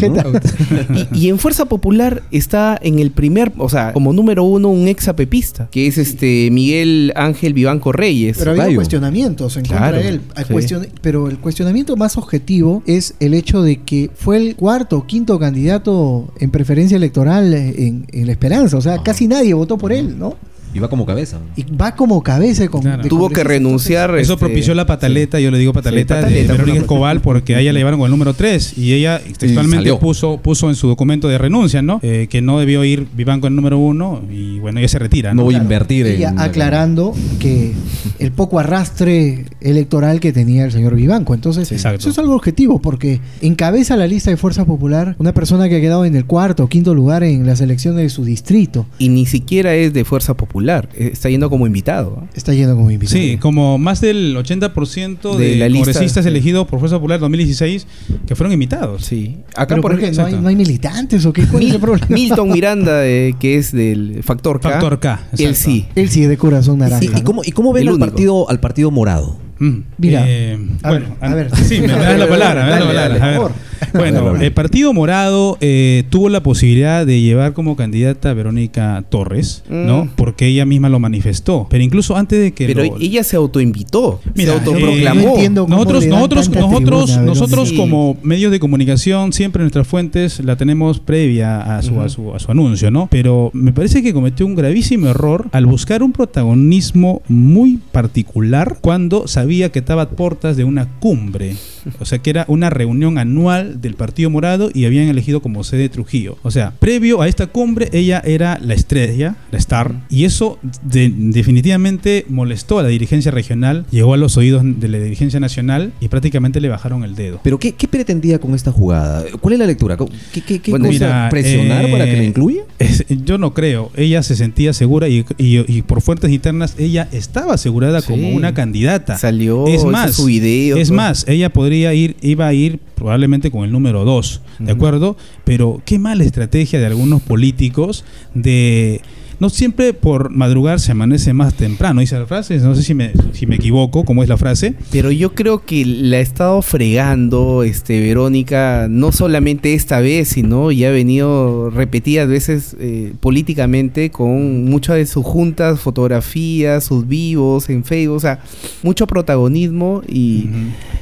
Y, y en Fuerza Popular está en el primer, o sea, como número uno, un ex apepista, que es este Miguel Ángel Vivanco Reyes. Pero ha habido Gallo. cuestionamientos en Claro, contra de él. Sí. pero el cuestionamiento más objetivo es el hecho de que fue el cuarto o quinto candidato en preferencia electoral en, en La Esperanza. O sea, Ajá. casi nadie votó por él, ¿no? Y va como cabeza. Y va como cabeza con, Claro. de Tuvo que renunciar. Eso este, propició la pataleta, yo le digo pataleta, Sí, pataleta, de Verónica Escobar porque a ella le llevaron con el número 3 y ella textualmente puso puso en su documento de renuncia, ¿no? Eh, que no debió ir Vivanco en el número 1 y bueno, ella se retira, No ¿no? voy a Claro. invertir en. aclarando que el poco arrastre electoral que tenía el señor Vivanco. Entonces, Exacto. eso es algo objetivo, porque encabeza la lista de Fuerza Popular una persona que ha quedado en el cuarto o quinto lugar en las elecciones de su distrito. Y ni siquiera es de Fuerza Popular. Eh, Está yendo como invitado. ¿ah? Está yendo como invitado. Sí, como más del 80% de, De la congresistas sí. elegidos por Fuerza Popular 2016 que fueron invitados. Sí. Acá, ¿Pero por por qué? ejemplo, ¿No hay, no hay militantes o qué? ¿Cuál es el problema? Milton (laughs) Miranda, eh, que es del Factor K. Factor K, Él exacto. sí. Él sí, de corazón naranja. ¿Y, y ¿no? cómo, y cómo ven El al partido, al partido morado? Mm. Mira, Eh, a bueno, ver, a ver. Sí, me, das la palabra, me das la Dale, palabra. dale, a ver. por (laughs) Bueno, el Partido Morado eh, tuvo la posibilidad de llevar como candidata a Verónica Torres, ¿no? Mm. Porque ella misma lo manifestó. Pero incluso antes de que Pero lo- ella se autoinvitó. Mira, se autoproclamó. eh, no nosotros, nosotros, nosotros, tribuna nosotros como medios de comunicación siempre nuestras fuentes la tenemos previa a su, a su, a su anuncio, ¿no? Pero me parece que cometió un gravísimo error al buscar un protagonismo muy particular cuando sabía que estaba a puertas de una cumbre. O sea, que era una reunión anual del Partido Morado y habían elegido como sede Trujillo. O sea, previo a esta cumbre, ella era la estrella, la star, y eso de- definitivamente molestó a la dirigencia regional, llegó a los oídos de la dirigencia nacional y prácticamente le bajaron el dedo. ¿Pero qué, qué pretendía con esta jugada? ¿Cuál es la lectura? ¿Qué, qué, qué Bueno, cosa? Mira, ¿Presionar eh, para que la incluya? es- yo no creo. Ella se sentía segura y, y- y por fuentes internas ella estaba asegurada Sí. como una candidata. Salió, es más, su video, es todo. más, ella podría ir, iba a ir probablemente con el número 2, ¿de acuerdo? Pero qué mala estrategia de algunos políticos de no siempre por madrugar se amanece más temprano, dice la frase, no sé si me, si me equivoco, cómo es la frase. Pero yo creo que la ha estado fregando este Verónica, no solamente esta vez, sino ya ha venido repetidas veces eh, políticamente con muchas de sus juntas, fotografías, sus vivos en Facebook, o sea, mucho protagonismo y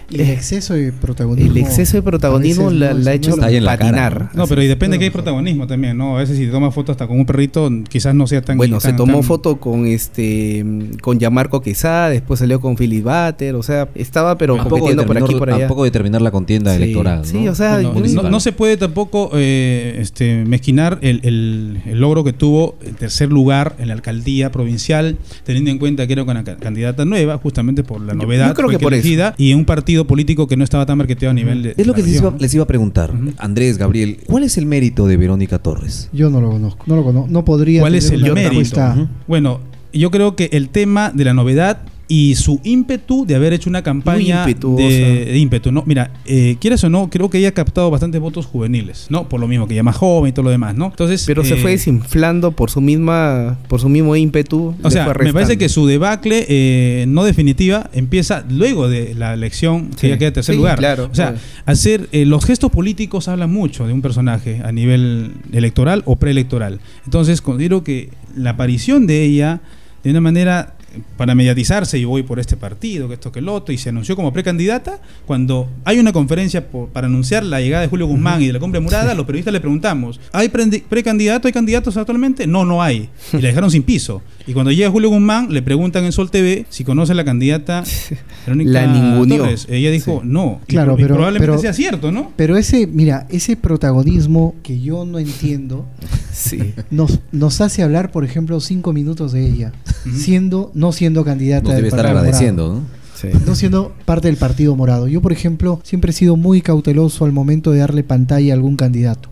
Y el exceso de protagonismo. el exceso de protagonismo la, no la ha hecho es lo Está ahí en la cara, patinar. No, pero y depende no, que hay protagonismo también, ¿no? A veces si te tomas foto hasta con un perrito, quizás no sea tan... Bueno, se tomó tan- foto con este con Yamarco Quesada, después salió con Philip Butter, o sea, estaba pero compitiendo por aquí por a allá. poco de terminar la contienda Sí, electoral. sí, ¿no? o sea, no, se puede tampoco eh, este, mezquinar el, el- el logro que tuvo el tercer lugar en la alcaldía provincial, teniendo en cuenta que era una ca- candidata nueva, justamente por la novedad yo creo fue que por eso. elegida, y en un partido político que no estaba tan marketeado a nivel de. Es lo que les iba, región. les iba a preguntar. Andrés, Gabriel, ¿cuál es el mérito de Verónica Torres? Yo no lo conozco. No lo conozco. No podría. ¿Cuál es tener el una mérito? Bueno, yo creo que el tema de la novedad y su ímpetu de haber hecho una campaña de, de ímpetu, ¿no? Mira, eh, quieras o no, creo que ella ha captado bastantes votos juveniles, ¿no? Por lo mismo que ella es más joven y todo lo demás, ¿no? Entonces, pero se eh, fue desinflando por su misma por su mismo ímpetu. O sea, me parece que su debacle eh, no definitiva empieza luego de la elección que Sí. ella queda en tercer Sí, lugar. claro, o sea, claro. hacer eh, los gestos políticos hablan mucho de un personaje a nivel electoral o preelectoral. Entonces, considero que la aparición de ella de una manera para mediatizarse, yo voy por este partido, que esto, que el otro, y se anunció como precandidata, cuando hay una conferencia por- para anunciar la llegada de Julio Guzmán y de la cumbre morada, los periodistas le preguntamos, ¿hay precandidato, hay candidatos actualmente? No, no hay. Y la dejaron sin piso. Y cuando llega Julio Guzmán, le preguntan en Sol TV si conoce a la candidata (laughs) Verónica La. Torres. Ella dijo, no. Y Claro, y pero- probablemente pero- sea cierto, ¿no? Pero ese, mira, ese protagonismo que yo no entiendo (laughs) Sí. nos, nos hace hablar, por ejemplo, cinco minutos de ella, siendo, no siendo candidata Nos debe estar agradeciendo, Morado. ¿no? Sí. no siendo parte del Partido Morado. Yo, por ejemplo, siempre he sido muy cauteloso al momento de darle pantalla a algún candidato.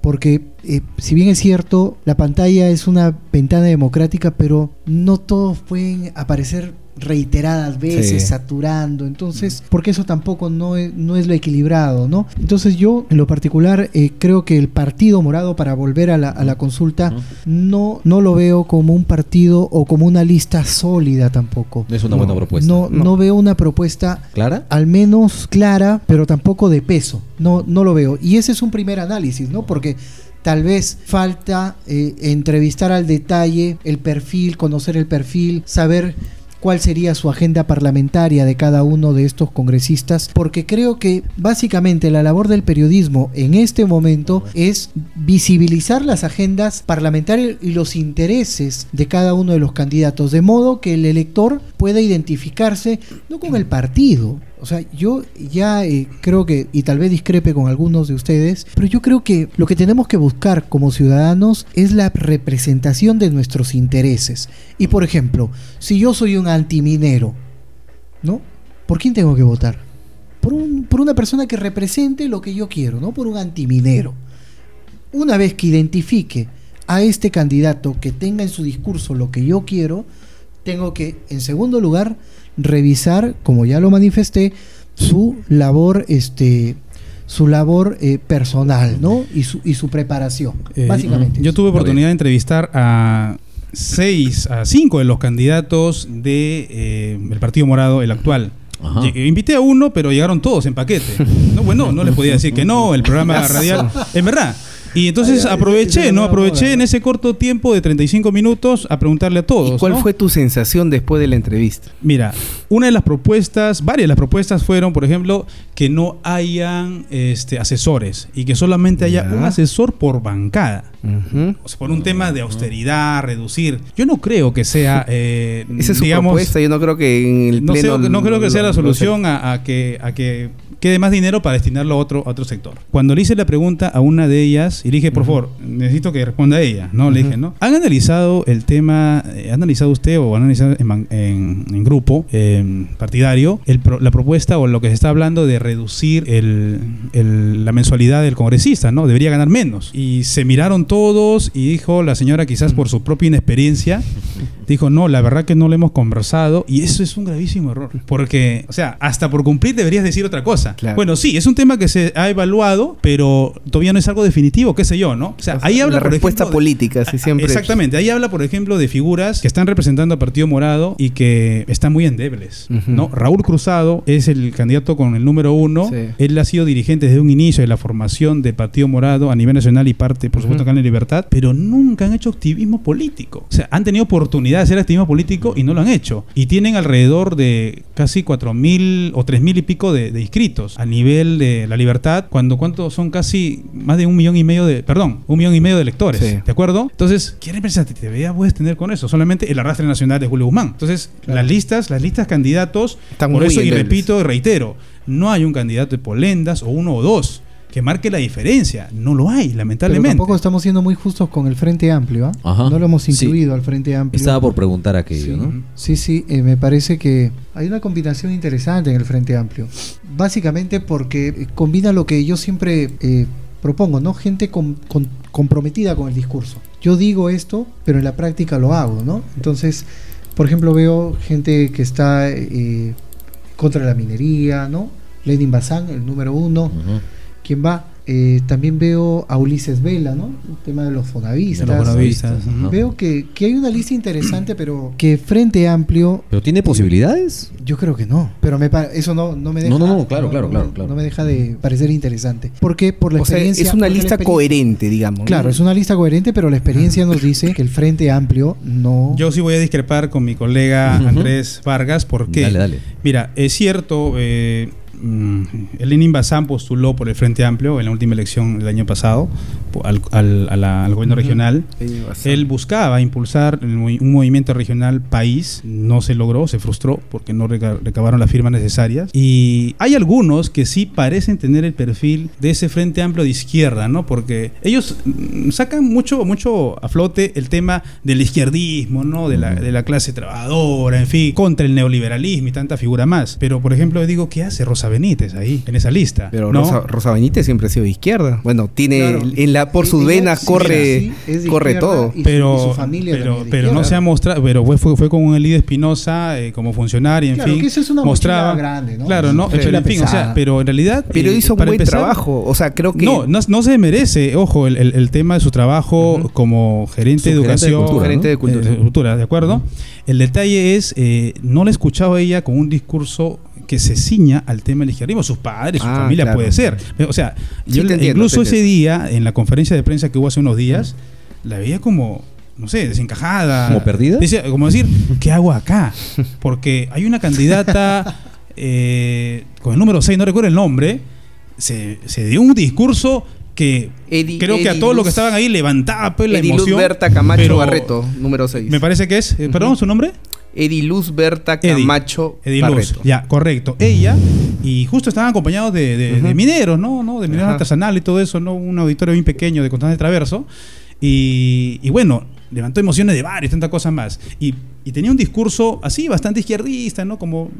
Porque eh, si bien es cierto, la pantalla es una ventana democrática, pero no todos pueden aparecer reiteradas veces, Sí. saturando. Entonces, porque eso tampoco no es, no es lo equilibrado, ¿no? Entonces yo, en lo particular, eh, creo que el Partido Morado, para volver a la, a la consulta, no, no lo veo como un partido o como una lista sólida tampoco. No es una buena propuesta. No, no. veo una propuesta ¿Clara? al menos clara, pero tampoco de peso. No, no lo veo. Y ese es un primer análisis, ¿no? Porque tal vez falta eh, entrevistar al detalle el perfil, conocer el perfil, saber cuál sería su agenda parlamentaria de cada uno de estos congresistas, porque creo que básicamente la labor del periodismo en este momento es visibilizar las agendas parlamentarias y los intereses de cada uno de los candidatos, de modo que el elector pueda identificarse no con el partido, o sea, yo ya eh, creo que, y tal vez discrepe con algunos de ustedes, pero yo creo que lo que tenemos que buscar como ciudadanos es la representación de nuestros intereses. Y por ejemplo, si yo soy un antiminero, ¿no? ¿Por quién tengo que votar? Por, un, por una persona que represente lo que yo quiero, ¿no? Por un antiminero. Una vez que identifique a este candidato que tenga en su discurso lo que yo quiero, tengo que, en segundo lugar, revisar, como ya lo manifesté, su labor, este, su labor eh, personal, ¿no? Y su, y su preparación, Eh, básicamente. Yo tuve oportunidad de entrevistar a seis, a cinco de los candidatos de eh, el Partido Morado, el actual. Ajá. Invité a uno, pero llegaron todos en paquete. (laughs) No, bueno, no les podía decir que no, el programa radial. En verdad. Y entonces Ay, ay, aproveché, ¿no? Aproveché en ese corto tiempo de 35 minutos a preguntarle a todos. ¿Y cuál ¿no? fue tu sensación después de la entrevista? Mira, una de las propuestas, varias de las propuestas fueron, por ejemplo, que no hayan este, asesores y que solamente haya Ya. un asesor por bancada. O sea, por un tema de austeridad, reducir. Yo no creo que sea, (laughs) eh, Esa es su digamos, propuesta. Yo no creo que en el no, sé- pleno no creo que sea la solución a, a que, a que quede más dinero para destinarlo a otro, a otro sector. Cuando le hice la pregunta a una de ellas, y le dije, por favor, necesito que responda a ella, ¿no? Le dije, ¿no? ¿Han analizado el tema, eh, ha analizado usted o han analizado en, en- en grupo eh, partidario el la propuesta o lo que se está hablando de reducir el- el- la mensualidad del congresista, ¿no? Debería ganar menos. Y se miraron todos y dijo la señora, quizás por su propia inexperiencia, dijo, no, la verdad que no lo hemos conversado y eso es un gravísimo error. Porque, o sea, hasta por cumplir deberías decir otra cosa. Claro. Bueno, sí, es un tema que se ha evaluado, pero todavía no es algo definitivo, qué sé yo, ¿no? O sea, ahí habla, la por respuesta ejemplo, política, sí, siempre. Exactamente, ahí habla, por ejemplo, de figuras que están representando al Partido Morado y que están muy endebles. ¿no? Raúl Cruzado es el candidato con el número uno. Sí. Él ha sido dirigente desde un inicio de la formación del Partido Morado a nivel nacional y parte, por supuesto, Ujú. acá en la Libertad, pero nunca han hecho activismo político. O sea, han tenido oportunidad de hacer activismo político y no lo han hecho. Y tienen alrededor de casi cuatro mil o tres mil y pico de, de inscritos a nivel de la Libertad, cuando cuántos son casi más de un millón y medio de, perdón, un millón y medio de electores. Sí. ¿De acuerdo? Entonces, ¿qué representatividad puedes tener con eso? Solamente el arrastre nacional de Julio Guzmán. Entonces, las listas, las listas candidatos, Están por eso, y repito y reitero, no hay un candidato de Polendas o uno o dos que marque la diferencia. No lo hay, Pero lamentablemente. tampoco estamos siendo muy justos con el Frente Amplio. Ajá. No lo hemos Sí. incluido al Frente Amplio. Estaba por preguntar aquello, ¿no? Sí, sí, eh, me parece que hay una combinación interesante en el Frente Amplio. Básicamente porque eh, combina lo que yo siempre eh, propongo, ¿no? Gente con- con- comprometida con el discurso. Yo digo esto, pero en la práctica lo hago, ¿no? Entonces, por ejemplo, veo gente que está eh, contra la minería, ¿no? Lenin Bazán, el número uno. Ujú. ¿Quién va? Eh, también veo a Ulises Vela, ¿no? El tema de los fonavistas. De los fonavistas. Veo que, que hay una lista interesante, pero que Frente Amplio, ¿Pero tiene posibilidades? yo creo que no. Pero me eso no, no me deja. No, no, no, claro, claro, claro, claro. No me deja de parecer interesante. Porque por la O sea, experiencia. es una lista coherente, digamos. ¿no? Claro, es una lista coherente, pero la experiencia nos dice que el Frente Amplio no. Yo sí voy a discrepar con mi colega. Andrés Vargas porque, Dale, dale. mira, es cierto, eh, mm, el Lenin Bazán postuló por el Frente Amplio en la última elección del año pasado al, al- a la- al gobierno regional. Él buscaba impulsar un movimiento regional país, no se logró, se frustró porque no reca- recabaron las firmas necesarias. Y hay algunos que sí parecen tener el perfil de ese frente amplio de izquierda, ¿no? Porque ellos mm, sacan mucho, mucho a flote el tema del izquierdismo, ¿no? De la, de la clase trabajadora, en fin, contra el neoliberalismo y tanta figura más. Pero, por ejemplo, digo, ¿qué hace Rosa Benítez ahí, en esa lista? Pero ¿no? Rosa, Rosa Benítez siempre ha sido de izquierda. Bueno, tiene Claro. en la por sus venas sí, corre sí, corre todo. y su- pero, y su familia pero, no se ha mostrado, pero fue, fue, fue con un Elide Espinosa eh, como funcionario, en Claro, fin. que eso es una mostraba, grande, ¿no? Claro, no, pero, en fin, o sea, pero en realidad. Pero eh, hizo un buen empezar, trabajo. O sea, creo que No, no, no se merece, ojo, el, el- el tema de su trabajo como gerente de Su gerente de educación. cultura, gerente de cultura. eh, de cultura, ¿de acuerdo? El detalle es, eh, no la he escuchado a ella con un discurso que se ciña al tema del izquierdismo. Sus padres, su Ah, familia claro. puede ser. O sea, Sí, yo entiendo, incluso ese día, en la conferencia de prensa que hubo hace unos días, la veía como, no sé, desencajada. ¿Como perdida? Como decir, ¿qué hago acá? (laughs) Porque hay una candidata eh, con el número 6, no recuerdo el nombre, se, se dio un discurso que Edi- creo que a todos los que estaban ahí levantaba pues, la Ediluz emoción. Berta Camacho Barreto, número 6. Me parece que es, eh, perdón, su nombre. Ediluz Berta. Camacho Ediluz. Ya, correcto. Ella, y justo estaban acompañados de, de- mineros, ¿no? ¿no? De mineros artesanales y todo eso, ¿no? Un auditorio bien pequeño de Constante Traverso. Y, y bueno, levantó emociones de varios, tantas cosas más. Y y tenía un discurso así, bastante izquierdista, ¿no? Como,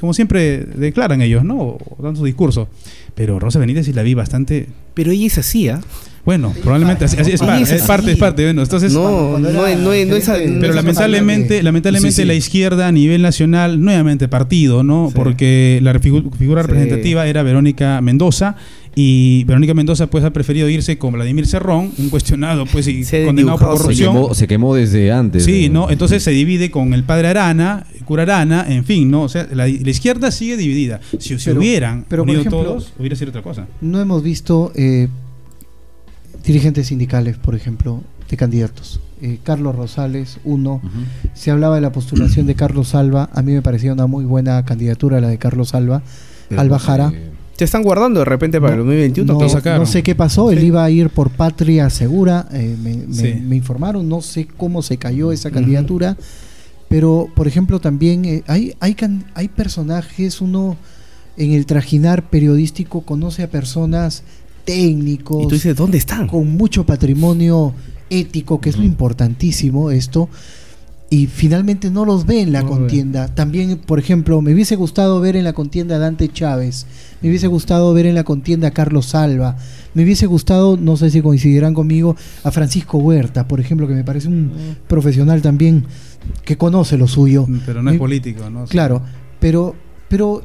como siempre declaran ellos, ¿no? O dan su discurso. Pero Rosa Benítez sí la vi bastante. Pero ella es así, ¿ah? Bueno, probablemente así, así es, par- es parte, es parte, bueno, entonces No, no, es- no, es- no es- no pero es- lamentablemente, lamentablemente Sí, sí. la izquierda a nivel nacional, nuevamente partido, ¿no? Porque la figu- figura Sí. representativa era Verónica Mendoza y Verónica Mendoza pues ha preferido irse con Vladimir Cerrón, un cuestionado pues y condenado por Se corrupción. quemó, se quemó desde antes. Sí, eh. ¿no? Entonces se divide con el padre Arana, el cura Arana, en fin, ¿no? O sea, la, la izquierda sigue dividida. Si, si Pero- hubieran pero, por unido ejemplo, todos, hubiera sido otra cosa. No hemos visto eh, dirigentes sindicales, por ejemplo, de candidatos. Eh, Carlos Rosales, uno. Se hablaba de la postulación de Carlos Salva. A mí me parecía una muy buena candidatura la de Carlos. Alba Jara. Se están guardando de repente para el 2021. No, no sé qué pasó, él iba a ir por Patria Segura, eh, me, me- Sí. me informaron, no sé cómo se cayó esa candidatura, pero por ejemplo también eh, hay, hay, can- hay personajes, uno en el trajinar periodístico conoce a personas técnicos. Y tú dices, ¿dónde están? Con mucho patrimonio ético, que es lo importantísimo esto. Y finalmente no los ve en la contienda. También, por ejemplo, me hubiese gustado ver en la contienda a Dante Chávez. Me hubiese gustado ver en la contienda a Carlos Salva. Me hubiese gustado, no sé si coincidirán conmigo, a Francisco Huerta, por ejemplo, que me parece un profesional también que conoce lo suyo. Pero no es político, ¿no? Claro, pero, pero,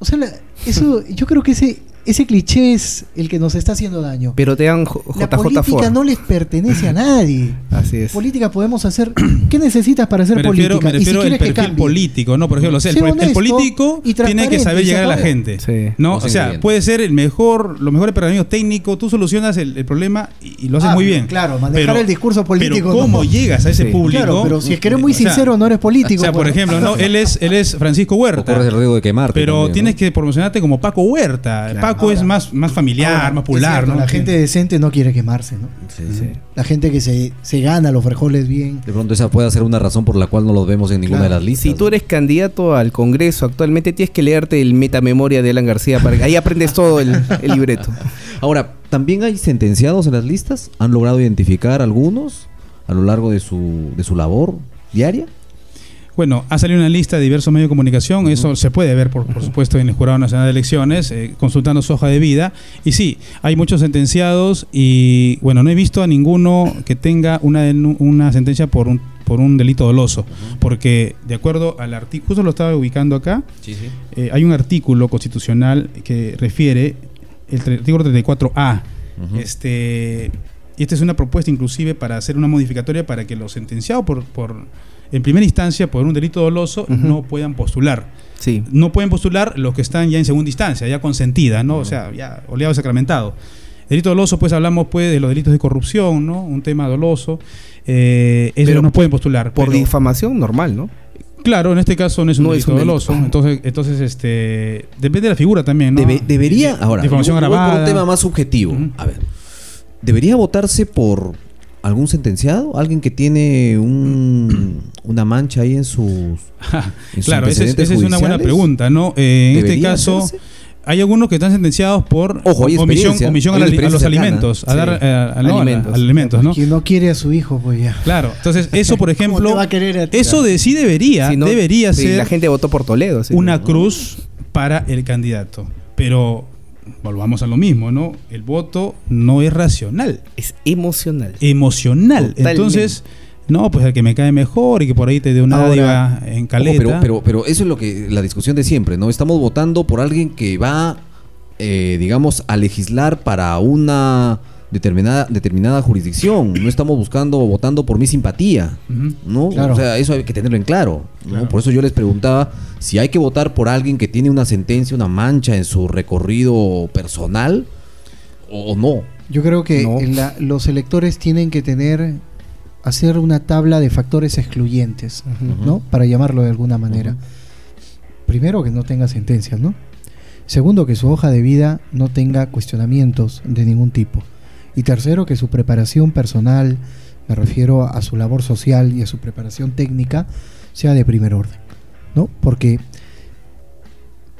o sea, la- eso, yo creo que ese, ese cliché es el que nos está haciendo daño. Pero te dan J- La JJ política Ford. no les pertenece a nadie. (laughs) Así es. Política podemos hacer. ¿Qué necesitas para hacer Me refiero, política? me Y si refiero al quieres que perfil político, ¿no? Por ejemplo, o sea, el, el político y tiene que saber y llegar a la gente. Sí. ¿no? O sea, bien. puede ser el mejor, los mejores paradigmas técnicos, tú solucionas el, el problema y, y lo haces Ah, muy bien. claro, manejar el discurso político, Pero ¿cómo no. llegas a ese Sí. público? Claro, pero si es que eres muy O sea, sincero, no eres político. O sea, por pues. ejemplo, ¿no? (laughs) él es él es Francisco Huerta. corres el riesgo de quemarte. Pero también, ¿no? tienes que promocionarte como Paco Huerta. Paco es más, más familiar, Ahora, más popular, cierto, ¿no? La gente decente no quiere quemarse, ¿no? Sí, sí. La gente que se, se gana los frijoles bien. De pronto esa puede ser una razón por la cual no los vemos en ninguna Claro. de las listas. Si tú eres candidato al Congreso actualmente, tienes que leerte el metamemoria de Alan García. Para que ahí aprendes todo el, el libreto. (laughs) Ahora, ¿también hay sentenciados en las listas? ¿Han logrado identificar algunos a lo largo de su, de su labor diaria? Bueno, ha salido una lista de diversos medios de comunicación, eso se puede ver, por, por supuesto, en el Jurado Nacional de Elecciones, eh, consultando su hoja de vida. Y sí, hay muchos sentenciados y, bueno, no he visto a ninguno que tenga una, una sentencia por un, por un delito doloso, porque de acuerdo al artículo, justo lo estaba ubicando acá, Sí, sí. eh, hay un artículo constitucional que refiere el artículo 34A. este, y esta es una propuesta inclusive para hacer una modificatoria para que los sentenciados por, por en primera instancia por un delito doloso no puedan postular. Sí. No pueden postular los que están ya en segunda instancia, ya consentida, ¿no? O sea, ya oleado sacramentado. Delito doloso, pues hablamos pues de los delitos de corrupción, ¿no? Un tema doloso. Eh, eso Pero no pueden postular. Por pero- difamación normal, ¿no? Claro, en este caso no es un No es delito un delito. doloso. Entonces, entonces este, depende de la figura también, ¿no? Debe- debería, ahora, Difamación yo voy por un tema más subjetivo. A ver, ¿debería votarse por algún sentenciado? ¿Alguien que tiene un, (clears throat) una mancha ahí en sus, (laughs) en sus Claro, esa es, antecedentes esa es una buena pregunta, ¿no? Eh, en este ¿Debería caso, hacerse? hay algunos que están sentenciados por Ojo, omisión, a, la- una a los alimentos, a dar Sí. eh, a- a- no, a- Alimentos. a alimentos, ¿no? Quien no quiere a su hijo, pues ya. Claro, entonces (laughs) eso, por ¿Cómo ejemplo, te va a querer a ti? eso de sí debería, Si no, debería ser La gente votó por Toledo. una cruz para el candidato. Pero volvamos a lo mismo, ¿no? El voto no es racional, Es emocional. emocional. Totalmente. Entonces, no, pues el que me cae mejor y que por ahí te dé una dádiva en Ojo, caleta. pero, pero, pero eso es lo que la discusión de siempre, ¿no? Estamos votando por alguien que va, eh, digamos, a legislar para una determinada, determinada jurisdicción. No estamos buscando, votando por mi simpatía. ¿no? Claro. O sea, eso hay que tenerlo en claro. Por eso yo les preguntaba si hay que votar por alguien que tiene una sentencia, una mancha en su recorrido personal o no. Yo creo que No. en la- los electores tienen que tener, hacer una tabla de factores excluyentes, ¿no? Para llamarlo de alguna manera. Primero, que no tenga sentencias, ¿no? Segundo, que su hoja de vida no tenga cuestionamientos de ningún tipo. Y tercero, que su preparación personal, me refiero a su labor social y a su preparación técnica, sea de primer orden, ¿no? Porque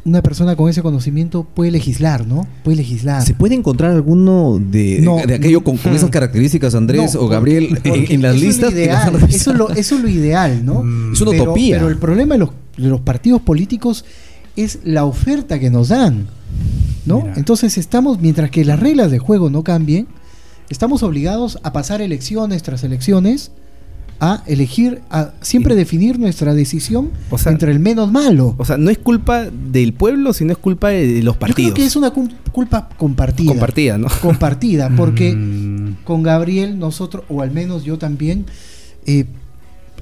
una persona con ese conocimiento puede legislar, ¿no? Puede legislar. ¿Se puede encontrar alguno de, No. de aquello con, con esas características, Andrés No, o Gabriel, en, las eso es listas? ideal, revisado? eso, es lo, eso es lo ideal, ¿no? Es una Pero- utopía. Pero el problema de los, de los partidos políticos es la oferta que nos dan, ¿no? Mira. Entonces estamos, mientras que las reglas de juego no cambien, estamos obligados a pasar elecciones tras elecciones a elegir, a siempre definir nuestra decisión O sea- entre el menos malo. O sea, no es culpa del pueblo, sino es culpa de, los Yo partidos. creo que es una cul- culpa compartida. Compartida, ¿no? Compartida, porque Mm, con Gabriel nosotros, o al menos yo también, eh,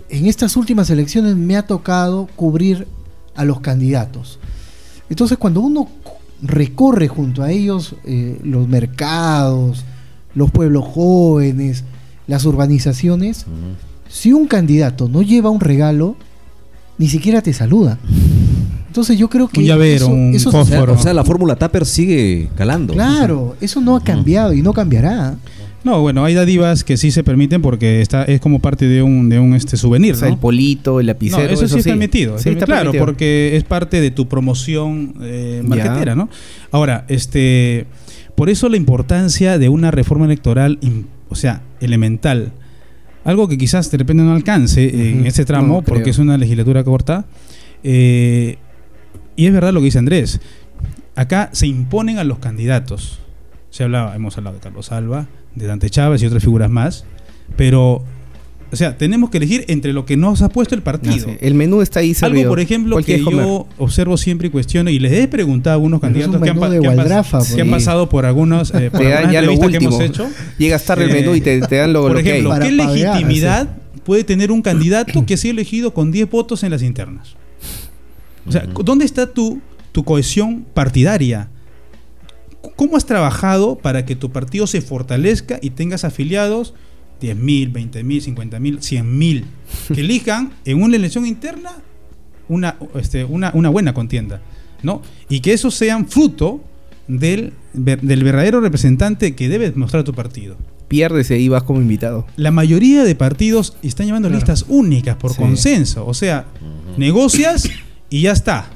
en estas últimas elecciones me ha tocado cubrir a los candidatos. Entonces cuando uno recorre junto a ellos eh, los mercados, los pueblos jóvenes, las urbanizaciones, si un candidato no lleva un regalo, ni siquiera te saluda. Entonces yo creo que... Un llavero, eso- un eso- O sea, fósforo. o sea, la fórmula Tupper sigue calando. Claro, eso no ha cambiado y no cambiará. No, bueno, hay dádivas que sí se permiten porque está es como parte de un de un este souvenir, O sea, ¿no? el polito, el No, lapicero. eso, sí es permitido. es Sí, permi- está claro, permitido. porque es parte de tu promoción eh, marketera, ¿no? Ahora, este, por eso la importancia de una reforma electoral, o sea, elemental. Algo que quizás de repente no alcance en este tramo, No, porque es una legislatura corta. eh, y es verdad lo que dice Andrés. Acá se imponen a los candidatos. Se hablaba, hemos hablado de Carlos Alba, de Dante Chávez y otras figuras más. Pero, o sea, tenemos que elegir entre lo que nos ha puesto el partido. sí. El menú está ahí servido. Algo, por ejemplo, que yo observo siempre y cuestiono, y les he preguntado a algunos candidatos que han, que han pas- Waldrafa, que han pues. pasado por algunos eh, (laughs) por algunas ya lo entrevistas que hemos hecho. Llegas tarde el Eh, menú y te, te dan lo, Por lo que hay. ejemplo, Para ¿qué pagar, legitimidad puede tener un candidato que ha sido elegido con 10 votos en las internas? O sea, ¿dónde está tu, tu cohesión partidaria? ¿Cómo has trabajado para que tu partido se fortalezca y tengas afiliados 10.000, 20.000, 50.000, 100.000 que elijan en una elección interna una, este, una, una buena contienda? ¿no? Y que esos sean fruto del, del verdadero representante que debe mostrar tu partido. Pierdes y ahí vas como invitado. La mayoría de partidos están llevando listas únicas por Sí. consenso. O sea, negocias y ya está.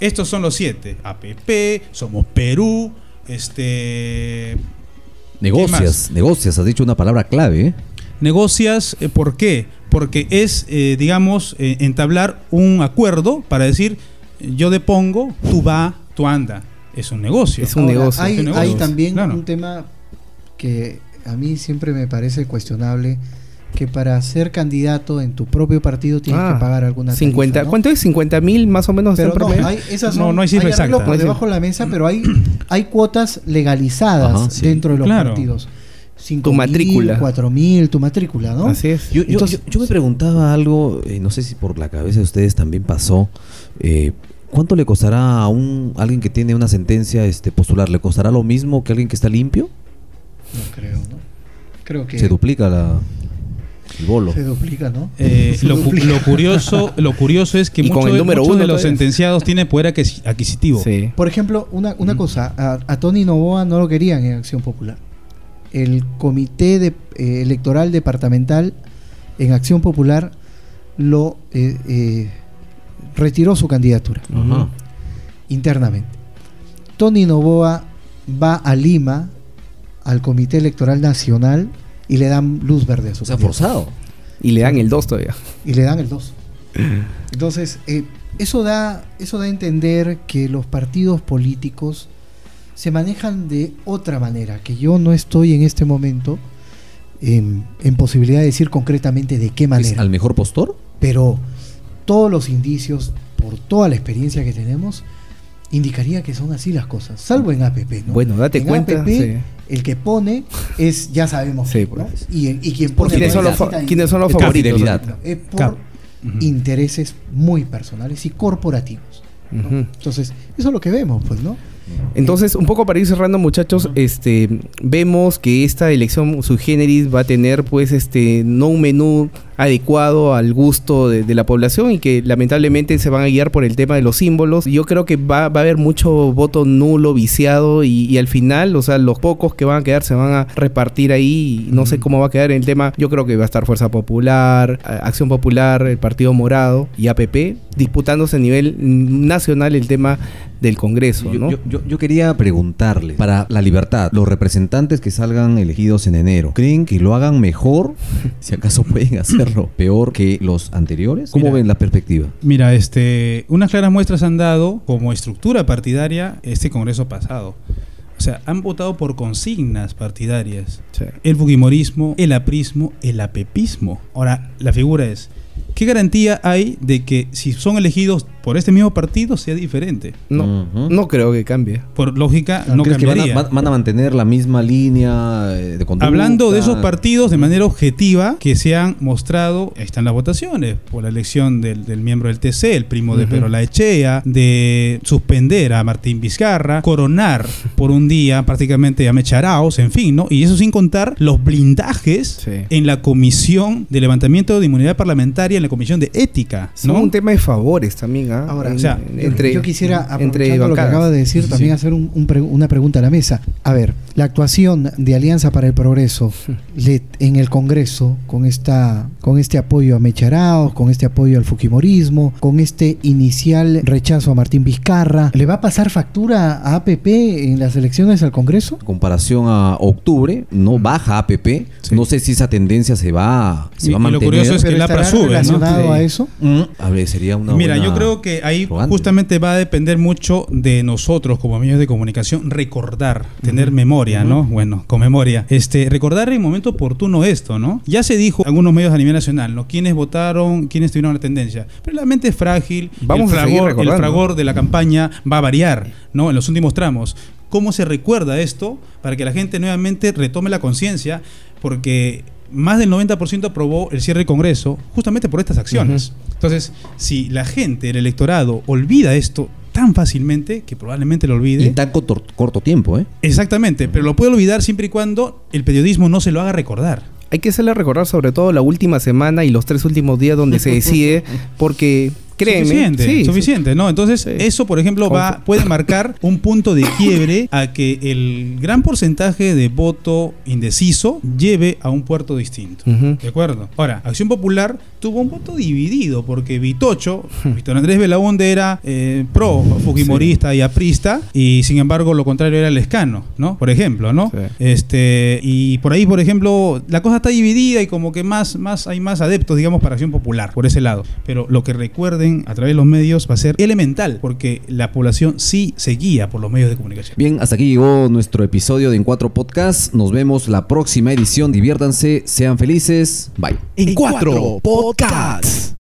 Estos son los siete. APP, Somos Perú, este... Negocias, negocias, has dicho una palabra clave, ¿eh? Negocias, eh, ¿por qué? Porque es, eh, digamos, eh, entablar un acuerdo para decir, yo depongo, tú va, tú anda. Es un negocio. Es un Ahora, negocio. Hay, Es un hay también Claro. un tema que a mí siempre me parece cuestionable, que para ser candidato en tu propio partido tienes Ah, que pagar alguna 50, tarifa, ¿no? ¿Cuánto es? ¿50 mil más o menos? Pero no, hay, esas No, son- no hay cifra arreglos exacta. por No hay debajo de la mesa, pero hay, (clears throat) hay cuotas legalizadas Ajá, sí. dentro de los Claro. partidos. Tu matrícula. 4 mil, tu matrícula, ¿no? Así es. Yo, yo- Entonces- yo- yo me preguntaba algo, eh, no sé si por la cabeza de ustedes también pasó. eh, ¿Cuánto le costará a un alguien que tiene una sentencia este, postular? ¿Le costará lo mismo que alguien que está limpio? No creo, ¿no? Creo que Se duplica la, el bolo. se duplica, ¿no? Eh, (laughs) Se lo, cu- duplica. lo curioso, lo curioso es que muchos el número muchos uno de los sentenciados tienen poder adquisitivo. Sí. Por ejemplo, una, una cosa, a, a Tony Novoa no lo querían en Acción Popular. El comité de, eh, electoral departamental en Acción Popular lo eh, eh, retiró su candidatura Ajá. internamente. Tony Novoa va a Lima al comité electoral nacional y le dan luz verde a su O sea, candidatura. forzado. Y le dan el 2 todavía. y le dan el 2. (laughs) Entonces, eh, eso, da, eso da a entender que los partidos políticos se manejan de otra manera, que yo no estoy en este momento en, en posibilidad de decir concretamente de qué ¿Es manera, ¿Al mejor postor? pero todos los indicios, por toda la experiencia que tenemos, indicaría que son así las cosas, salvo en APP. ¿no? Bueno, date en cuenta, APP, sí. el que pone es, ya sabemos, Sí, ¿no? pues. y, y quien pone ¿Quiénes son, los ¿Quiénes son los favoritos? es por Cap. Intereses muy personales y corporativos. ¿no? Entonces, eso es lo que vemos, pues, ¿no? Entonces, un poco para ir cerrando, muchachos, este vemos que esta elección sui generis va a tener, pues, este, no un menú adecuado al gusto de, de la población y que lamentablemente se van a guiar por el tema de los símbolos. Yo creo que va, va a haber mucho voto nulo, viciado y, y al final, o sea, los pocos que van a quedar se van a repartir ahí. y No sé cómo va a quedar el tema. Yo creo que va a estar Fuerza Popular, Acción Popular, el Partido Morado y APP disputándose a nivel nacional el tema del Congreso, Yo, ¿no? yo- yo- yo quería preguntarle, para la libertad, los representantes que salgan elegidos en enero, ¿creen que lo hagan mejor? (laughs) Si acaso pueden peor que los anteriores. ¿Cómo Mira. ven la perspectiva? Mira, este, unas claras muestras han dado como estructura partidaria este Congreso pasado. O sea, han votado por consignas partidarias. Sí. El fujimorismo, el aprismo, el apepismo. Ahora, la figura es, ¿qué garantía hay de que si son elegidos por este mismo partido sea diferente? No, no creo que cambie. Por lógica, no ¿Crees que van a, cambiaría. van- a mantener la misma línea eh, de conducta? Hablando de esos partidos de manera objetiva que se han mostrado, ahí están las votaciones, por la elección del, del miembro del TC, el primo de Ujú. Pedro Laechea, de suspender a Martín Vizcarra, coronar por un día prácticamente a Mecharaos, en fin, ¿no? Y eso sin contar los blindajes Sí. en la comisión de levantamiento de inmunidad parlamentaria, en la comisión de ética, Son ¿no? un tema de favores también, ¿ah? Ahora, En- o sea, Yo- entre, yo quisiera, entre aprovechando lo que bancadas. acaba de decir, Sí, también sí. hacer un- un pre- una pregunta a la mesa. A ver, la actuación de Alianza para el Progreso (laughs) le- en el Congreso, con, esta, con este apoyo a Mecharaos, con este apoyo al Fujimorismo, con este inicial rechazo a Martín Vizcarra, ¿le va a pasar factura a APP en las elecciones al Congreso? En comparación a octubre, no baja APP. Sí. No sé si esa tendencia se va, se Y- va a y lo mantener. curioso es que el APRA sube, ¿no? relacionado Sí. a eso? Mm, a ver, sería una Mira, buena yo creo que ahí justamente va a depender mucho de nosotros como medios de comunicación recordar, tener memoria, ¿no? Bueno, con memoria. Este, recordar en momento oportuno esto, ¿no? Ya se dijo en algunos medios a nivel nacional, ¿no? Quiénes votaron, quiénes tuvieron la tendencia. Pero la mente es frágil, Vamos el fragor, el fragor de la campaña va a variar, ¿no? En los últimos tramos. ¿Cómo se recuerda esto para que la gente nuevamente retome la conciencia? Porque más del 90% aprobó el cierre del Congreso justamente por estas acciones. Entonces, si la gente, el electorado, olvida esto tan fácilmente, que probablemente lo Y olvide, en tan corto, corto tiempo, ¿eh? exactamente, pero lo puede olvidar siempre y cuando el periodismo no se lo haga recordar. Hay que hacerle recordar sobre todo la última semana y los tres últimos días donde se decide, (laughs) porque créeme, suficiente, sí, suficiente, ¿no? Entonces, Sí. eso, por ejemplo, va, puede marcar un punto de quiebre a que el gran porcentaje de voto indeciso lleve a un puerto distinto. ¿De acuerdo? Ahora, Acción Popular tuvo un voto dividido porque Vitocho, Víctor Andrés Belaunde era eh, pro fujimorista y aprista y sin embargo lo contrario era Lescano, ¿no? Por ejemplo, ¿no? Sí. Este, y por ahí, por ejemplo, la cosa está dividida y como que más, más hay más adeptos, digamos, para Acción Popular, por ese lado. Pero lo que recuerden a través de los medios va a ser elemental, porque la población sí se guía por los medios de comunicación. Bien, hasta aquí llegó nuestro episodio de En Cuatro Podcast. Nos vemos la próxima edición. Diviértanse, sean felices. Bye. En cuatro podcasts.